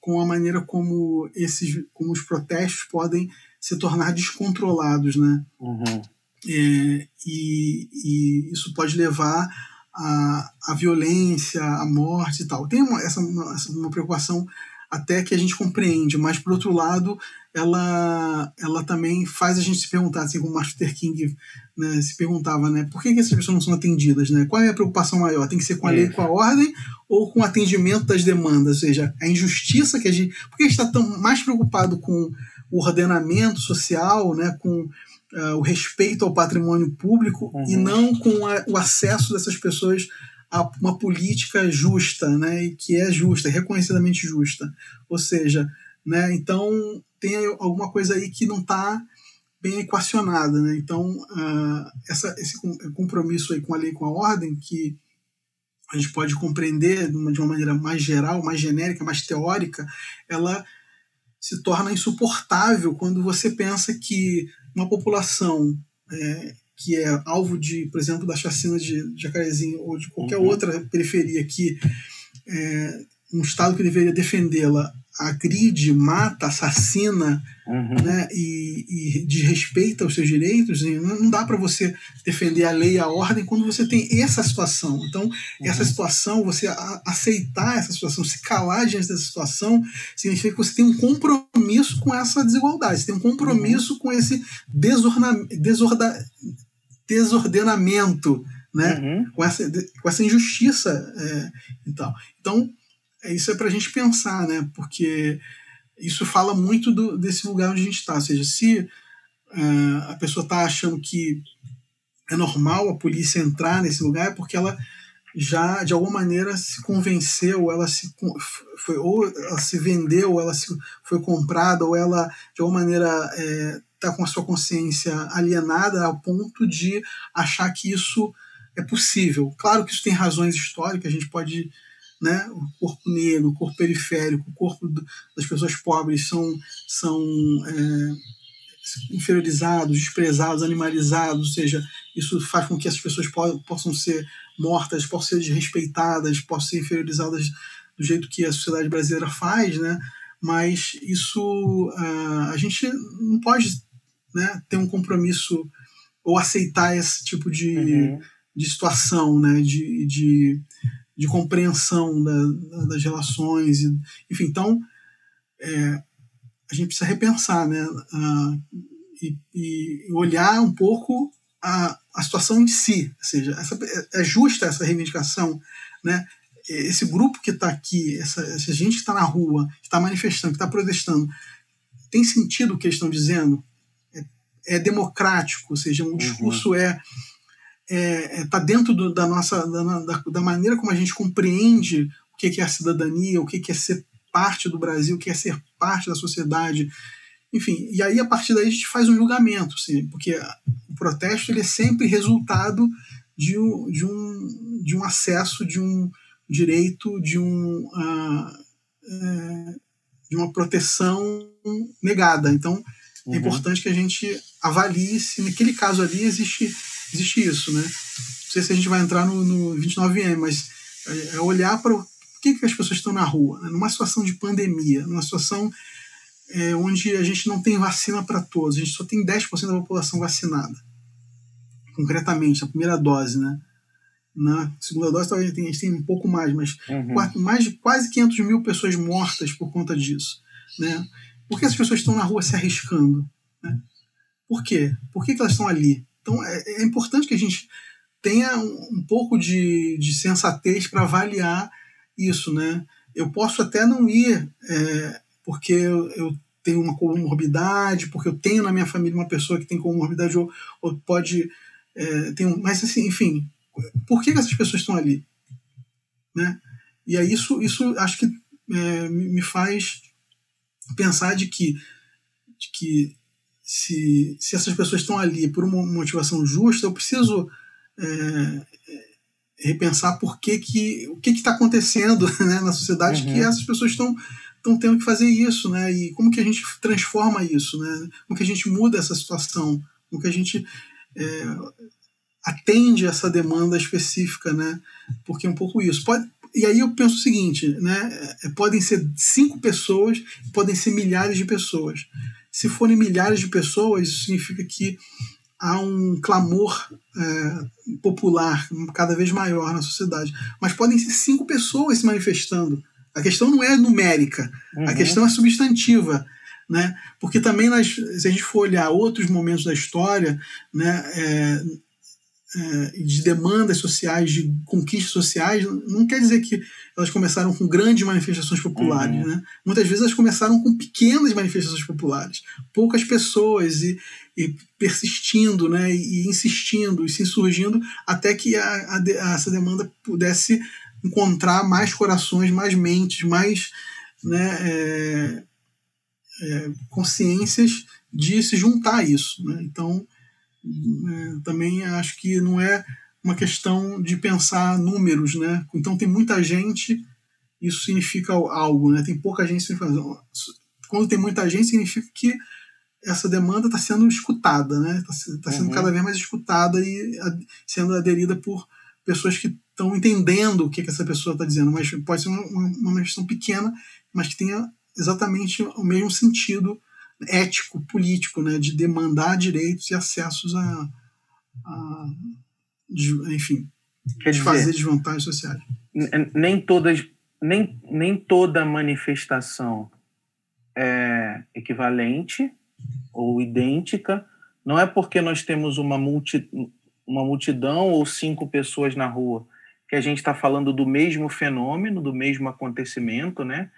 com a maneira como esses como os protestos podem se tornar descontrolados, né? Uhum. É, e, e, isso pode levar à, à violência, à morte e tal. Tem uma, essa uma, uma preocupação até que a gente compreende, mas por outro lado, ela, ela também faz a gente se perguntar, assim como Martin Luther King né, se perguntava, né, por que, que essas pessoas não são atendidas, né? Qual é a preocupação maior? Tem que ser com a lei, com a ordem ou com o atendimento das demandas? Ou seja, a injustiça que a gente... Por que a gente está tão mais preocupado com o ordenamento social, né, com uh, o respeito ao patrimônio público uhum. e não com a, o acesso dessas pessoas a uma política justa, né, e que é justa, reconhecidamente justa. Ou seja, né, então tem alguma coisa aí que não está bem equacionada, né? Então uh, essa, esse compromisso aí com a lei, com a ordem, que a gente pode compreender de uma, de uma maneira mais geral, mais genérica, mais teórica, ela se torna insuportável quando você pensa que uma população é, que é alvo de, por exemplo, da chacina de Jacarezinho ou de qualquer uhum. outra periferia que é, um Estado que deveria defendê-la agride, mata, assassina uhum. né, e, e desrespeita os seus direitos, não dá para você defender a lei e a ordem quando você tem essa situação. Então, uhum. essa situação, você aceitar essa situação, se calar diante dessa situação, significa que você tem um compromisso com essa desigualdade, você tem um compromisso uhum. com esse desorna, desorda, desordenamento, né? Uhum. Com, essa, com essa injustiça é, e tal. Então, isso é para a gente pensar, né? Porque isso fala muito do, desse lugar onde a gente está. Ou seja, se uh, a pessoa está achando que é normal a polícia entrar nesse lugar, é porque ela já de alguma maneira se convenceu, ela se foi ou ela se vendeu, ou ela se, foi comprada, ou ela de alguma maneira está é, com a sua consciência alienada ao ponto de achar que isso é possível. Claro que isso tem razões históricas, a gente pode né? o corpo negro, o corpo periférico, o corpo das pessoas pobres são, são é, inferiorizados, desprezados, animalizados, ou seja, isso faz com que essas pessoas po possam ser mortas, possam ser desrespeitadas, possam ser inferiorizadas do jeito que a sociedade brasileira faz, né? mas isso uh, a gente não pode né, ter um compromisso ou aceitar esse tipo de, uhum. de situação, né, de, de de compreensão da, das relações. E, enfim, então é, a gente precisa repensar né, uh, e, e, olhar um pouco a, a situação em si. Ou seja, essa, é justa essa reivindicação, né? esse grupo que está aqui, essa, essa, gente que está na rua, que está manifestando, que está protestando, tem sentido o que eles estão dizendo? É, é democrático, ou seja, um discurso uhum. é está é, é tá dentro do, da nossa da, da, maneira como a gente compreende o que é a cidadania, o que é ser parte do Brasil, o que é ser parte da sociedade. Enfim, e aí a partir daí a gente faz um julgamento, sim, porque o protesto ele é sempre resultado de um, de um, de um acesso, de um direito, de, um, uh, de uma proteção negada. Então, é uhum. é importante que a gente avalie se naquele caso ali existe existe isso, né? Não sei se a gente vai entrar no, no 29M, mas é, é olhar para o que, que as pessoas estão na rua, né? numa situação de pandemia, numa situação é, onde a gente não tem vacina para todos, a gente só tem 10% da população vacinada, concretamente, a primeira dose, né? Na segunda dose, talvez a gente tenha um pouco mais, mas uhum. mais de quase 500 mil pessoas mortas por conta disso, né? Por que as pessoas estão na rua se arriscando? Né? Por quê? Por que, que elas estão ali? Então é, é importante que a gente tenha um, um pouco de, de sensatez para avaliar isso, né? Eu posso até não ir é, porque eu, eu, tenho uma comorbidade, porque eu tenho na minha família uma pessoa que tem comorbidade ou, ou pode é, tem um, mas assim, enfim, por que, essas pessoas estão ali, né? E aí isso, isso acho que é, me faz pensar de que, de que se, se essas pessoas estão ali por uma motivação justa, eu preciso é, é repensar por que que, o que está acontecendo *laughs* né, na sociedade uhum. que essas pessoas estão estão tendo que fazer isso, né? E como que a gente transforma isso, né? Como que a gente muda essa situação? Como que a gente é, atende essa demanda específica, né? Porque é um pouco isso. Pode, e aí eu penso o seguinte, né? É, podem ser cinco pessoas, podem ser milhares de pessoas. Se forem milhares de pessoas, isso significa que há um clamor é, popular cada vez maior na sociedade. Mas podem ser cinco pessoas se manifestando. A questão não é numérica, uhum. a questão é substantiva. Né? Porque também, nas, se a gente for olhar outros momentos da história, né, é, de demandas sociais, de conquistas sociais, não quer dizer que elas começaram com grandes manifestações populares. Uhum. Né? Muitas vezes elas começaram com pequenas manifestações populares, poucas pessoas e, e persistindo, né? e, insistindo, e se insurgindo até que a, a, essa demanda pudesse encontrar mais corações, mais mentes, mais né, é, é, consciências de se juntar a isso. Né? Então, também acho que não é uma questão de pensar números, né? Então tem muita gente, isso significa algo, né? Tem pouca gente, quando tem muita gente significa que essa demanda está sendo escutada, né? Está tá sendo uhum. cada vez mais escutada e sendo aderida por pessoas que estão entendendo o que, que essa pessoa está dizendo, mas pode ser uma, uma questão pequena, mas que tenha exatamente o mesmo sentido ético, político, né, de demandar direitos e acessos a, a de, enfim, Quer de dizer, fazer desvantagens sociais. Nem todas, nem, nem toda manifestação é equivalente ou idêntica. Não é porque nós temos uma, multi, uma multidão ou cinco pessoas na rua que a gente está falando do mesmo fenômeno, do mesmo acontecimento, né?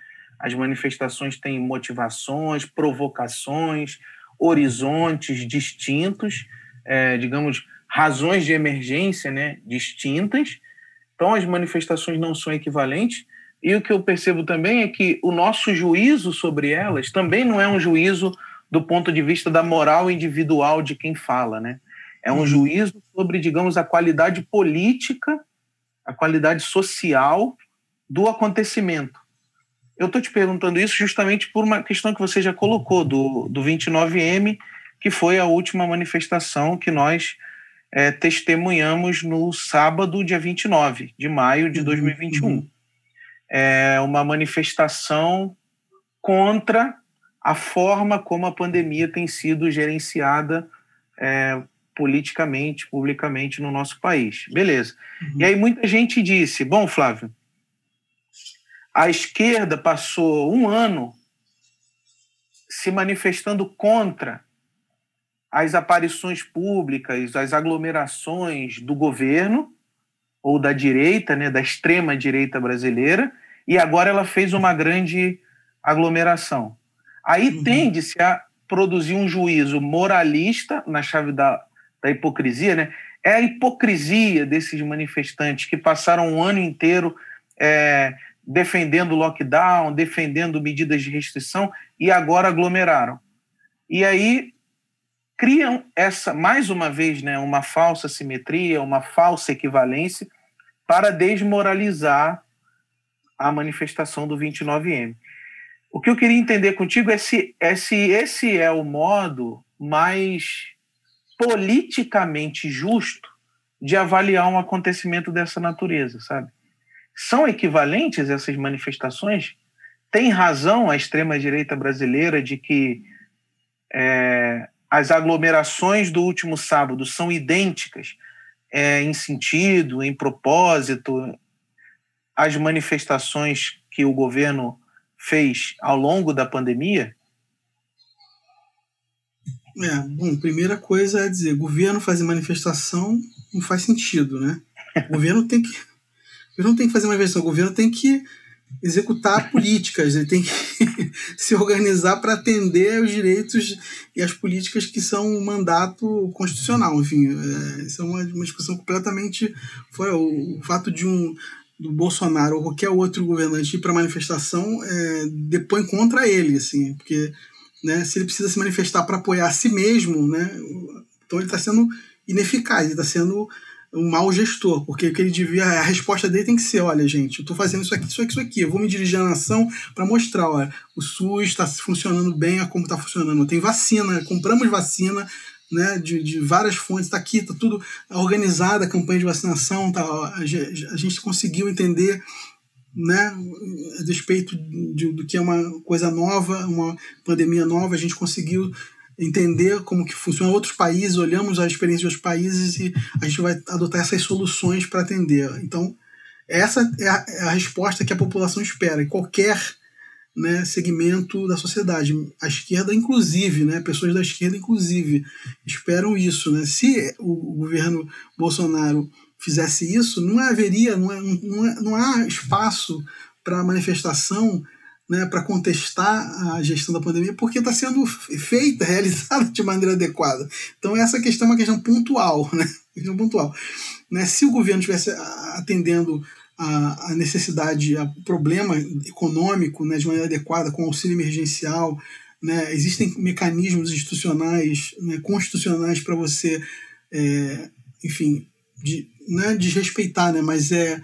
As manifestações têm motivações, provocações, horizontes distintos, é, digamos, razões de emergência né, distintas. Então, as manifestações não são equivalentes. E o que eu percebo também é que o nosso juízo sobre elas também não é um juízo do ponto de vista da moral individual de quem fala, né? É um uhum. juízo sobre, digamos, a qualidade política, a qualidade social do acontecimento. Eu estou te perguntando isso justamente por uma questão que você já colocou, do, do 29M, que foi a última manifestação que nós é, testemunhamos no sábado, dia 29 de maio de 2021. Uhum. É uma manifestação contra a forma como a pandemia tem sido gerenciada é, politicamente, publicamente no nosso país. Beleza. Uhum. E aí muita gente disse: bom, Flávio, a esquerda passou um ano se manifestando contra as aparições públicas, as aglomerações do governo ou da direita, né, da extrema direita brasileira, e agora ela fez uma grande aglomeração. Aí uhum. tende-se a produzir um juízo moralista na chave da, da hipocrisia, né? É a hipocrisia desses manifestantes que passaram um ano inteiro é, defendendo lockdown, defendendo medidas de restrição e agora aglomeraram. E aí criam essa, mais uma vez, né, uma falsa simetria, uma falsa equivalência para desmoralizar a manifestação do 29M. O que eu queria entender contigo é se, é se esse é o modo mais politicamente justo de avaliar um acontecimento dessa natureza, sabe? São equivalentes essas manifestações? Tem razão a extrema-direita brasileira de que é, as aglomerações do último sábado são idênticas é, em sentido, em propósito, às manifestações que o governo fez ao longo da pandemia? É, bom, primeira coisa é dizer, governo fazer manifestação não faz sentido, né? O governo tem que o governo tem que fazer uma inversão, o governo tem que executar políticas, ele tem que *laughs* se organizar para atender os direitos e as políticas que são um mandato constitucional. Enfim, é, isso é uma, uma discussão completamente fora. O, o fato de um do Bolsonaro ou qualquer outro governante ir para manifestação é, depõe contra ele, assim, porque né, se ele precisa se manifestar para apoiar a si mesmo, né, então ele está sendo ineficaz, ele está sendo um mau gestor, porque ele devia, a resposta dele tem que ser, olha, gente, eu estou fazendo isso aqui, isso aqui, isso aqui, eu vou me dirigir à nação para mostrar, olha, o SUS está funcionando bem, a como está funcionando, tem vacina, compramos vacina, né, de, de várias fontes, está aqui, está tudo organizada a campanha de vacinação, tá, a, gente conseguiu entender né, a respeito de, do que é uma coisa nova, uma pandemia nova, a gente conseguiu entender como que funciona outros países, olhamos a experiência de outros países e a gente vai adotar essas soluções para atender. Então, essa é a, é a, resposta que a população espera, e qualquer né, segmento da sociedade. A esquerda, inclusive, né, pessoas da esquerda, inclusive, esperam isso. Né? Se o governo Bolsonaro fizesse isso, não haveria, não, é, não, é, não há espaço para manifestação né, para contestar a gestão da pandemia, porque está sendo feita, *laughs* realizada de maneira adequada. Então, essa questão é uma questão pontual. Né? *laughs* Questão pontual. Né? Se o governo estivesse atendendo a, a necessidade, o problema econômico né, de maneira adequada, com auxílio emergencial, né, existem mecanismos institucionais, né, constitucionais para você, é, enfim, de, não é desrespeitar, né, mas é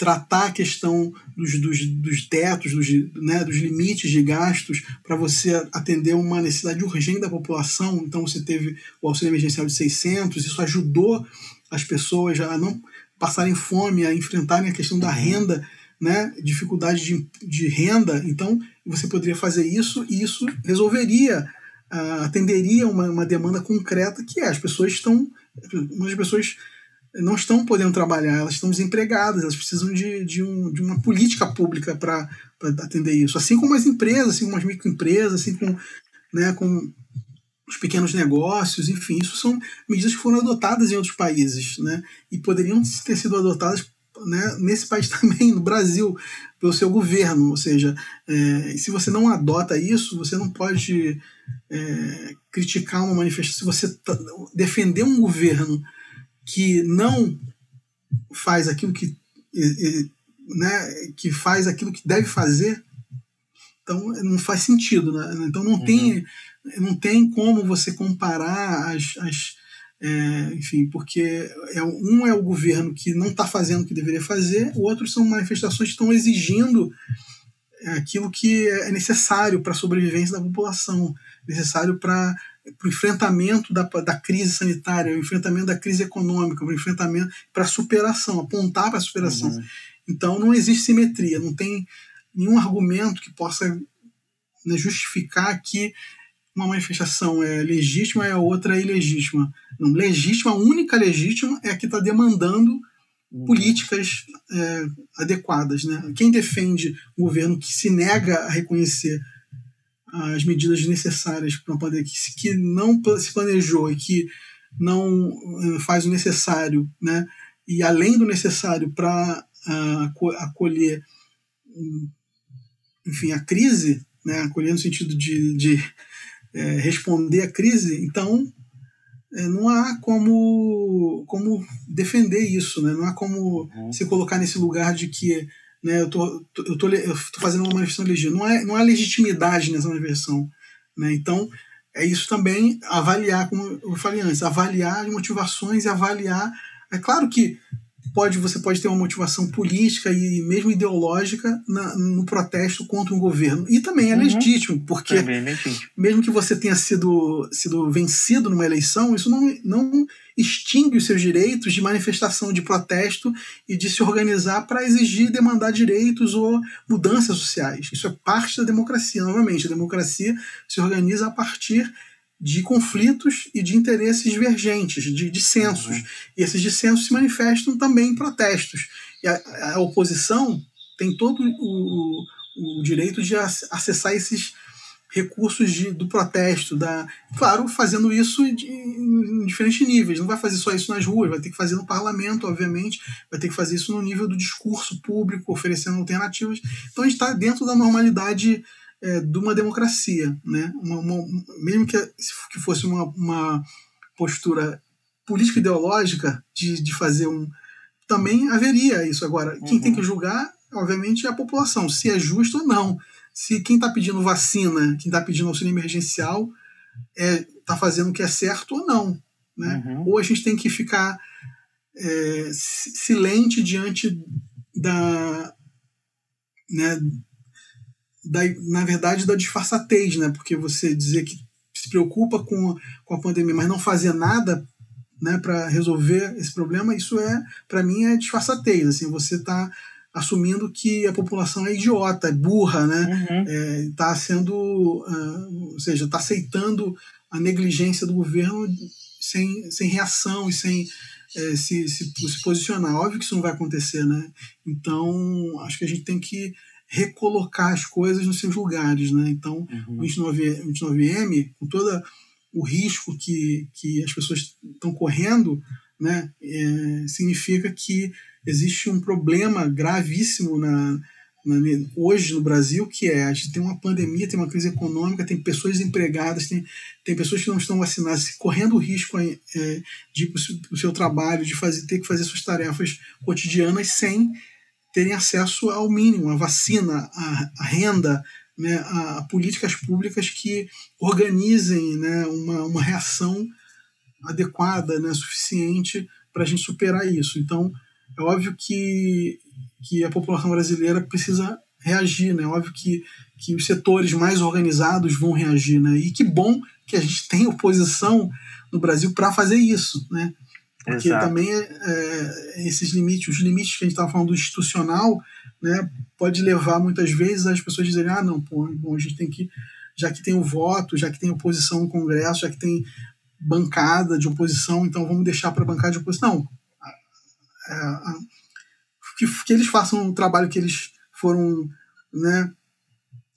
tratar a questão dos, dos, dos tetos, dos, né, dos limites de gastos para você atender uma necessidade urgente da população. Então você teve o auxílio emergencial de 600, isso ajudou as pessoas a não passarem fome, a enfrentarem a questão da renda, né, dificuldade de, de renda. Então, você poderia fazer isso e isso resolveria, uh, atenderia uma, uma demanda concreta que é as pessoas estão, muitas pessoas não estão podendo trabalhar, elas estão desempregadas, elas precisam de, de, um, de uma política pública para atender isso. Assim como as empresas, assim como as microempresas, assim como, né, com os pequenos negócios, enfim, isso são medidas que foram adotadas em outros países, né? E poderiam ter sido adotadas né, nesse país *laughs* também, no Brasil, pelo seu governo. Ou seja, é, se você não adota isso, você não pode é, criticar uma manifestação. Se você tá, defender um governo que não faz aquilo que, né, que faz aquilo que deve fazer, então não faz sentido. Né? Então não uhum. tem não tem como você comparar as, as é, enfim, porque é, um é o governo que não está fazendo o que deveria fazer, o outro são manifestações que estão exigindo aquilo que é necessário para a sobrevivência da população, necessário para o enfrentamento da, da crise sanitária, o enfrentamento da crise econômica, o enfrentamento para a superação, apontar para a superação. Uhum. Então não existe simetria, não tem nenhum argumento que possa né, justificar que uma manifestação é legítima e a outra é ilegítima. Não, legítima, a única legítima é a que está demandando uhum. políticas é, adequadas. Né? Quem defende um governo que se nega a reconhecer as medidas necessárias para uma pandemia, que, que não se planejou e que não é, faz o necessário, né? e além do necessário para uh, acolher enfim, a crise, né? acolher no sentido de, de é, responder à crise, então é, não há como, como defender isso, né? não há como uhum. se colocar nesse lugar de que né, eu tô, eu tô, eu tô fazendo uma manifestação legítima. Não, é, não há legitimidade nessa manifestação. Né? Então, é isso também avaliar, como eu falei antes, avaliar as motivações e avaliar. É claro que pode você pode ter uma motivação política e mesmo ideológica na, no protesto contra um governo. E também é uhum. legítimo, porque é legítimo. mesmo que você tenha sido, sido vencido numa eleição, isso não, não extingue os seus direitos de manifestação, de protesto e de se organizar para exigir e demandar direitos ou mudanças sociais. Isso é parte da democracia, novamente. A democracia se organiza a partir de conflitos e de interesses divergentes, de dissensos. Uhum. E esses dissensos se manifestam também em protestos. E a, a oposição tem todo o, o direito de acessar esses recursos de, do protesto, da, claro, fazendo isso de, em diferentes níveis. Não vai fazer só isso nas ruas, vai ter que fazer no parlamento, obviamente, vai ter que fazer isso no nível do discurso público, oferecendo alternativas. Então a gente está dentro da normalidade é, de uma democracia, né? Uma, uma, mesmo que, que fosse uma, uma postura política ideológica de, de fazer um também haveria isso agora quem uhum. tem que julgar obviamente é a população se é justo ou não se quem está pedindo vacina quem está pedindo auxílio emergencial está é, tá fazendo o que é certo ou não né uhum. ou a gente tem que ficar é, silente diante da né, da, na verdade, da disfarçatez, né? Porque você dizer que preocupa com, com a pandemia, mas não fazer nada né, para resolver esse problema, isso é, para mim, é disfarçatez. Assim, você está assumindo que a população é idiota, é burra, né? Está uhum. é, sendo, uh, ou seja, está aceitando a negligência do governo sem, sem reação e sem é, se, se, se posicionar. Óbvio que isso não vai acontecer, né? Então, acho que a gente tem que recolocar as coisas nos seus lugares, né? Então, uhum. o 29, 29M, com todo o risco que, que as pessoas estão correndo, né, é, significa que existe um problema gravíssimo na, na, hoje no Brasil, que é a gente tem uma pandemia, tem uma crise econômica, tem pessoas desempregadas, tem, tem pessoas que não estão vacinadas, correndo o risco é, de ir para o seu trabalho, de fazer, ter que fazer suas tarefas cotidianas sem terem acesso ao mínimo, a vacina, a, a renda, né, a, políticas públicas que organizem né, uma, uma reação adequada, né, suficiente para a gente superar isso. Então, é óbvio que, que a população brasileira precisa reagir, né? É óbvio que, que os setores mais organizados vão reagir, né? E que bom que a gente tem oposição no Brasil para fazer isso, né? Porque Exato. também é, esses limites, os limites que a gente estava falando do institucional, né, pode levar muitas vezes as pessoas a dizerem, ah, não, pô, bom, a gente tem que, já que tem o voto, já que tem oposição no Congresso, já que tem bancada de oposição, então vamos deixar para a bancada de oposição. Não. É, que, que eles façam o trabalho que eles foram, né,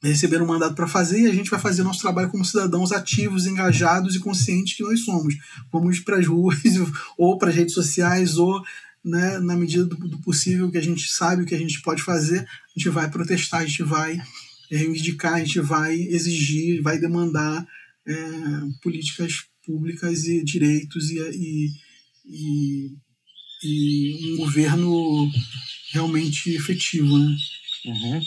receberam um mandato para fazer e a gente vai fazer nosso trabalho como cidadãos ativos, engajados e conscientes que nós somos. Vamos para as ruas *laughs* ou para as redes sociais ou né, na medida do, do, possível que a gente sabe o que a gente pode fazer, a gente vai protestar, a gente vai reivindicar, a gente vai exigir, vai demandar é, políticas públicas e direitos e, e, e, e um governo realmente efetivo. Né? Uhum.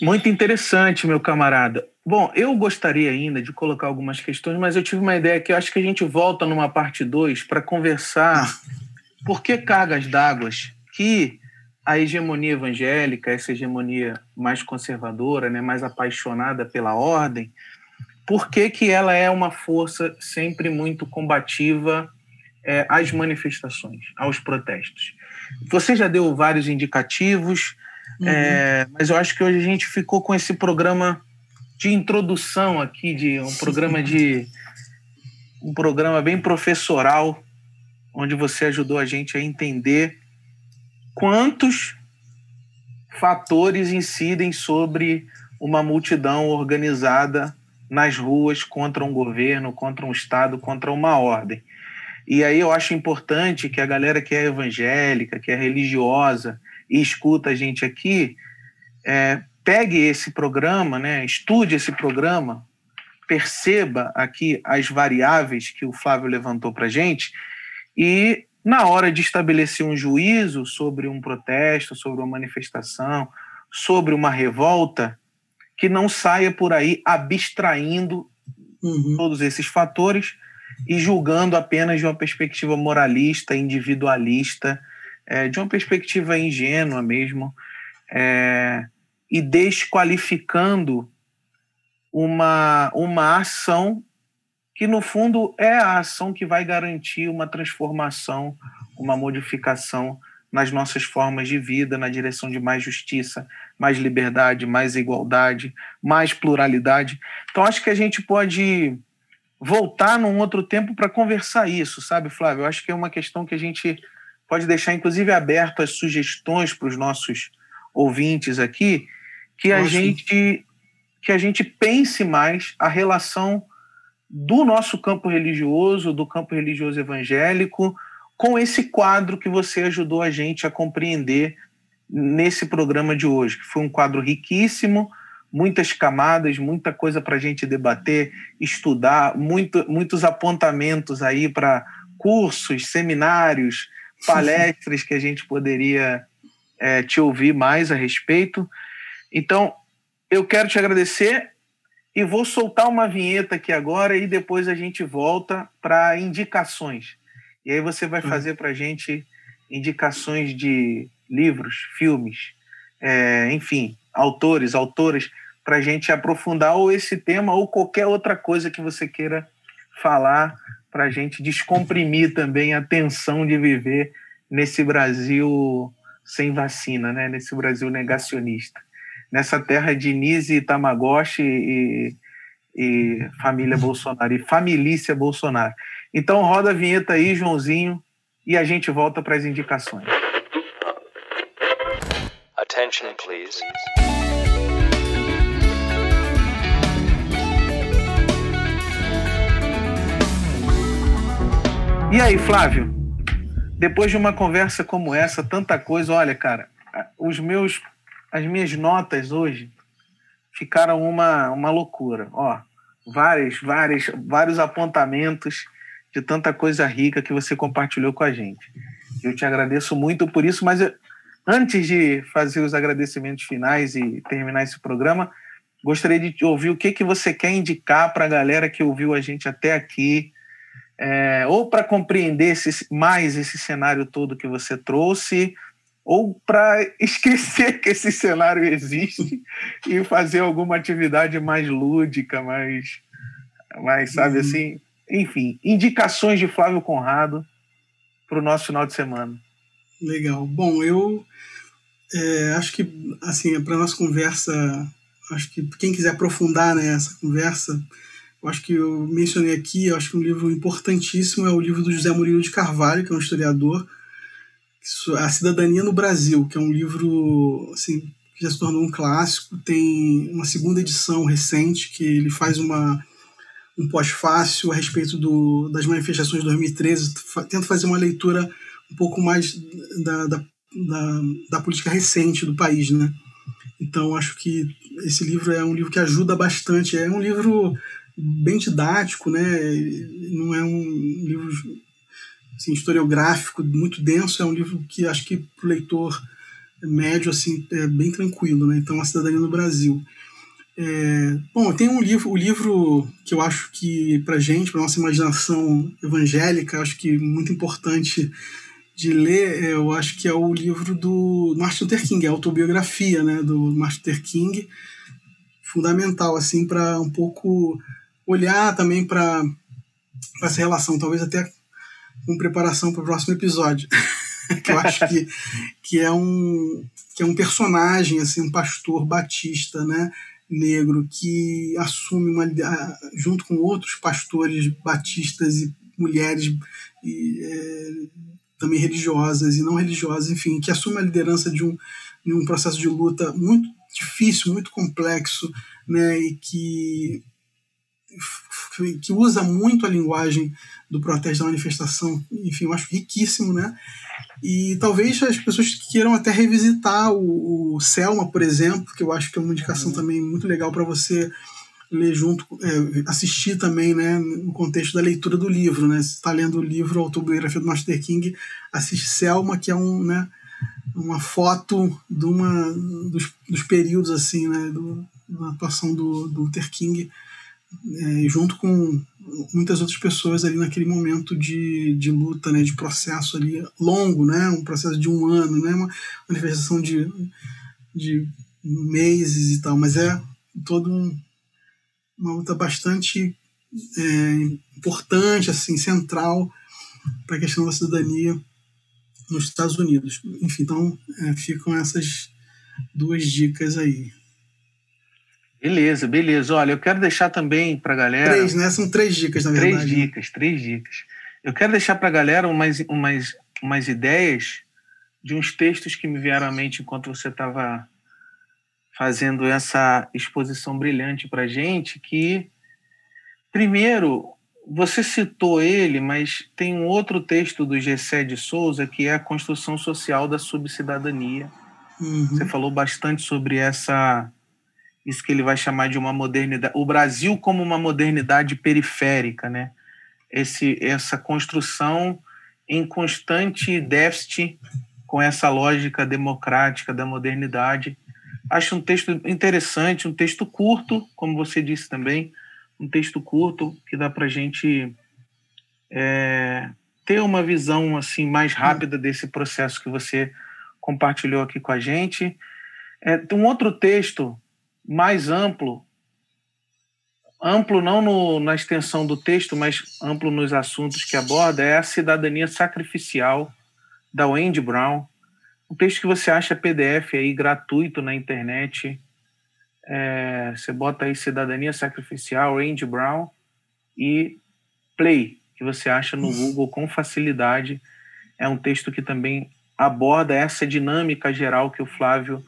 Muito interessante, meu camarada. Bom, eu gostaria ainda de colocar algumas questões, mas eu tive uma ideia que eu acho que a gente volta numa parte 2 para conversar *laughs* por que cargas d'água que a hegemonia evangélica, essa hegemonia mais conservadora, né, mais apaixonada pela ordem, por que, que ela é uma força sempre muito combativa é, às manifestações, aos protestos? Você já deu vários indicativos, Uhum. É, mas eu acho que hoje a gente ficou com esse programa de introdução aqui, de um programa de um programa bem professoral, onde você ajudou a gente a entender quantos fatores incidem sobre uma multidão organizada nas ruas contra um governo, contra um Estado, contra uma ordem. E aí eu acho importante que a galera que é evangélica, que é religiosa, e escuta a gente aqui, é, pegue esse programa, né, estude esse programa, perceba aqui as variáveis que o Flávio levantou para a gente e, na hora de estabelecer um juízo sobre um protesto, sobre uma manifestação, sobre uma revolta, que não saia por aí abstraindo uhum. todos esses fatores e julgando apenas de uma perspectiva moralista, individualista, é, de uma perspectiva ingênua mesmo, é, e desqualificando uma, uma ação que, no fundo, é a ação que vai garantir uma transformação, uma modificação nas nossas formas de vida, na direção de mais justiça, mais liberdade, mais igualdade, mais pluralidade. Então, acho que a gente pode voltar num outro tempo para conversar isso, sabe, Flávio? Eu acho que é uma questão que a gente pode deixar inclusive aberto as sugestões para os nossos ouvintes aqui, que a gente que a gente pense mais a relação do nosso campo religioso, do campo religioso evangélico, com esse quadro que você ajudou a gente a compreender nesse programa de hoje, que foi um quadro riquíssimo, muitas camadas, muita coisa para a gente debater, estudar, muito, muitos apontamentos aí para cursos, seminários, *laughs* palestras que a gente poderia é, te ouvir mais a respeito. Então, eu quero te agradecer e vou soltar uma vinheta aqui agora e depois a gente volta para indicações. E aí você vai fazer para a gente indicações de livros, filmes, é, enfim, autores, autoras, para a gente aprofundar ou esse tema ou qualquer outra coisa que você queira falar para a gente descomprimir também a tensão de viver nesse Brasil sem vacina, né? nesse Brasil negacionista. Nessa terra de Nise, Tamagotchi e, e família Bolsonaro, e família Bolsonaro. Então roda a vinheta aí, Joãozinho, e a gente volta para as indicações. Attention, please. E aí, Flávio? Depois de uma conversa como essa, tanta coisa, olha, cara, os meus, as minhas notas hoje ficaram uma, uma loucura. Ó, várias, várias, vários apontamentos de tanta coisa rica que você compartilhou com a gente. Eu te agradeço muito por isso, mas eu, antes de fazer os agradecimentos finais e terminar esse programa, gostaria de ouvir o que, que você quer indicar para a galera que ouviu a gente até aqui, é, ou para compreender esse, mais esse cenário todo que você trouxe, ou para *laughs* esquecer que esse cenário existe e fazer alguma atividade mais lúdica, mais, mais sabe uhum. assim, enfim, indicações de Flávio Conrado para o nosso final de semana. Legal. Bom, eu é, acho que assim para nossa conversa, acho que quem quiser aprofundar né, essa conversa, eu acho que eu mencionei aqui, eu acho que um livro importantíssimo é o livro do José Murilo de Carvalho, que é um historiador, A Cidadania no Brasil, que é um livro assim, que já se tornou um clássico, tem uma segunda edição recente, que ele faz uma, um pós-fácil a respeito do, das manifestações de 2013, tenta fazer uma leitura um pouco mais da, da, da, da política recente do país, né? Então, acho que esse livro é um livro que ajuda bastante. É um livro bem didático, né? Não é um livro assim, historiográfico muito denso, é um livro que acho que para o leitor médio assim é bem tranquilo, né? Então, a cidadania no Brasil. É, bom, tem um livro, o livro que eu acho que para gente, para nossa imaginação evangélica, acho que muito importante de ler, é, eu acho que é o livro do Martin Luther King, a autobiografia, né, do Martin Luther King, fundamental assim para um pouco olhar também para essa relação, talvez até com preparação para o próximo episódio, *laughs* que eu acho que, que é um que é um personagem assim, um pastor batista, né, negro que assume uma junto com outros pastores batistas e mulheres e, é, também religiosas e não religiosas, enfim, que assume a liderança de um, de um processo de luta muito difícil, muito complexo, né, e que que usa muito a linguagem do protesto da manifestação, enfim, eu acho riquíssimo, né? E talvez as pessoas queiram até revisitar o, o Selma, por exemplo, que eu acho que é uma indicação uhum. também muito legal para você ler junto, é, assistir também, né, no contexto da leitura do livro, né? Se está lendo o livro Autobiografia do Master King, assiste Selma, que é um, né, uma foto de uma dos, dos períodos assim, né, do, da atuação do, do Luther King é, junto com muitas outras pessoas ali naquele momento de, de luta, né, de processo ali longo, né, um processo de um ano, né, uma manifestação de, de meses e tal, mas é todo um, uma luta bastante é, importante, assim, central para a questão da cidadania nos Estados Unidos. Enfim, então é, ficam essas duas dicas aí. Beleza, beleza. Olha, eu quero deixar também para a galera. Três, né? São três dicas, na três verdade. Três dicas, três dicas. Eu quero deixar para a galera umas, umas, umas ideias de uns textos que me vieram à mente enquanto você estava fazendo essa exposição brilhante para gente. Que, primeiro, você citou ele, mas tem um outro texto do Gessé de Souza que é a construção social da subcidadania. Uhum. Você falou bastante sobre essa isso que ele vai chamar de uma modernidade, o Brasil como uma modernidade periférica, né? Esse, essa construção em constante déficit com essa lógica democrática da modernidade. Acho um texto interessante, um texto curto, como você disse também, um texto curto que dá para a gente é, ter uma visão assim mais rápida desse processo que você compartilhou aqui com a gente. É, um outro texto mais amplo, amplo não no, na extensão do texto, mas amplo nos assuntos que aborda, é a cidadania sacrificial da Wendy Brown. Um texto que você acha PDF aí gratuito na internet. É, você bota aí Cidadania Sacrificial, Wendy Brown e Play, que você acha no Google com facilidade. É um texto que também aborda essa dinâmica geral que o Flávio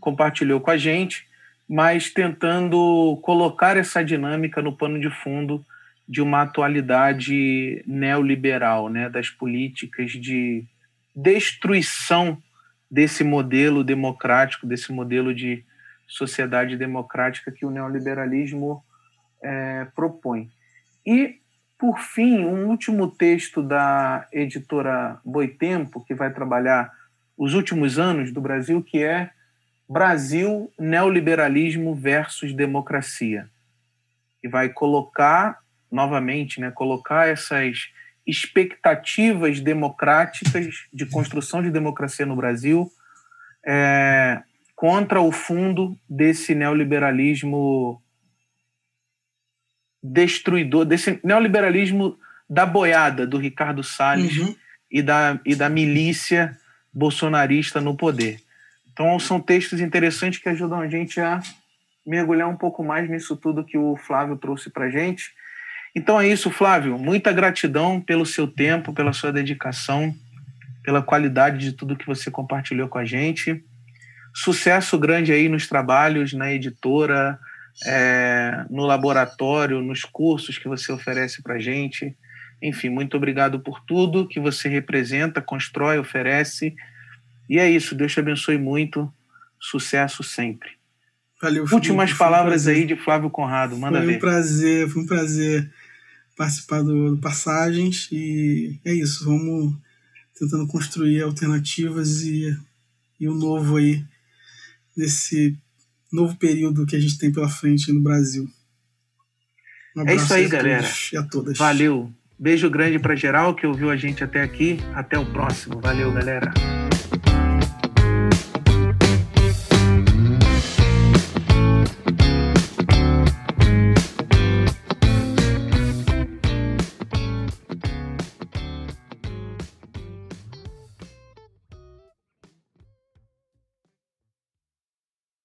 compartilhou com a gente, mas tentando colocar essa dinâmica no pano de fundo de uma atualidade neoliberal, né, das políticas de destruição desse modelo democrático, desse modelo de sociedade democrática que o neoliberalismo é, propõe. E, por fim, um último texto da editora Boitempo, que vai trabalhar os últimos anos do Brasil, que é Brasil, Neoliberalismo versus Democracia. E vai colocar, novamente, né, colocar essas expectativas democráticas de construção de democracia no Brasil é, contra o fundo desse neoliberalismo destruidor, desse neoliberalismo da boiada do Ricardo Salles uhum. e, da, e da milícia bolsonarista no poder. Então, são textos interessantes que ajudam a gente a mergulhar um pouco mais nisso tudo que o Flávio trouxe para a gente. Então é isso, Flávio. Muita gratidão pelo seu tempo, pela sua dedicação, pela qualidade de tudo que você compartilhou com a gente. Sucesso grande aí nos trabalhos, na editora, é, no laboratório, nos cursos que você oferece para a gente. Enfim, muito obrigado por tudo que você representa, constrói, oferece e é isso, Deus te abençoe muito. Sucesso sempre. Valeu, Últimas palavras um aí de Flávio Conrado, manda foi ver. Foi um prazer, foi um prazer participar do, do Passagens e é isso, vamos tentando construir alternativas e, e o novo aí nesse novo período que a gente tem pela frente no Brasil. Um é isso aí, galera. E a todas. Valeu. Beijo grande para geral que ouviu a gente até aqui. Até o próximo. Valeu, galera.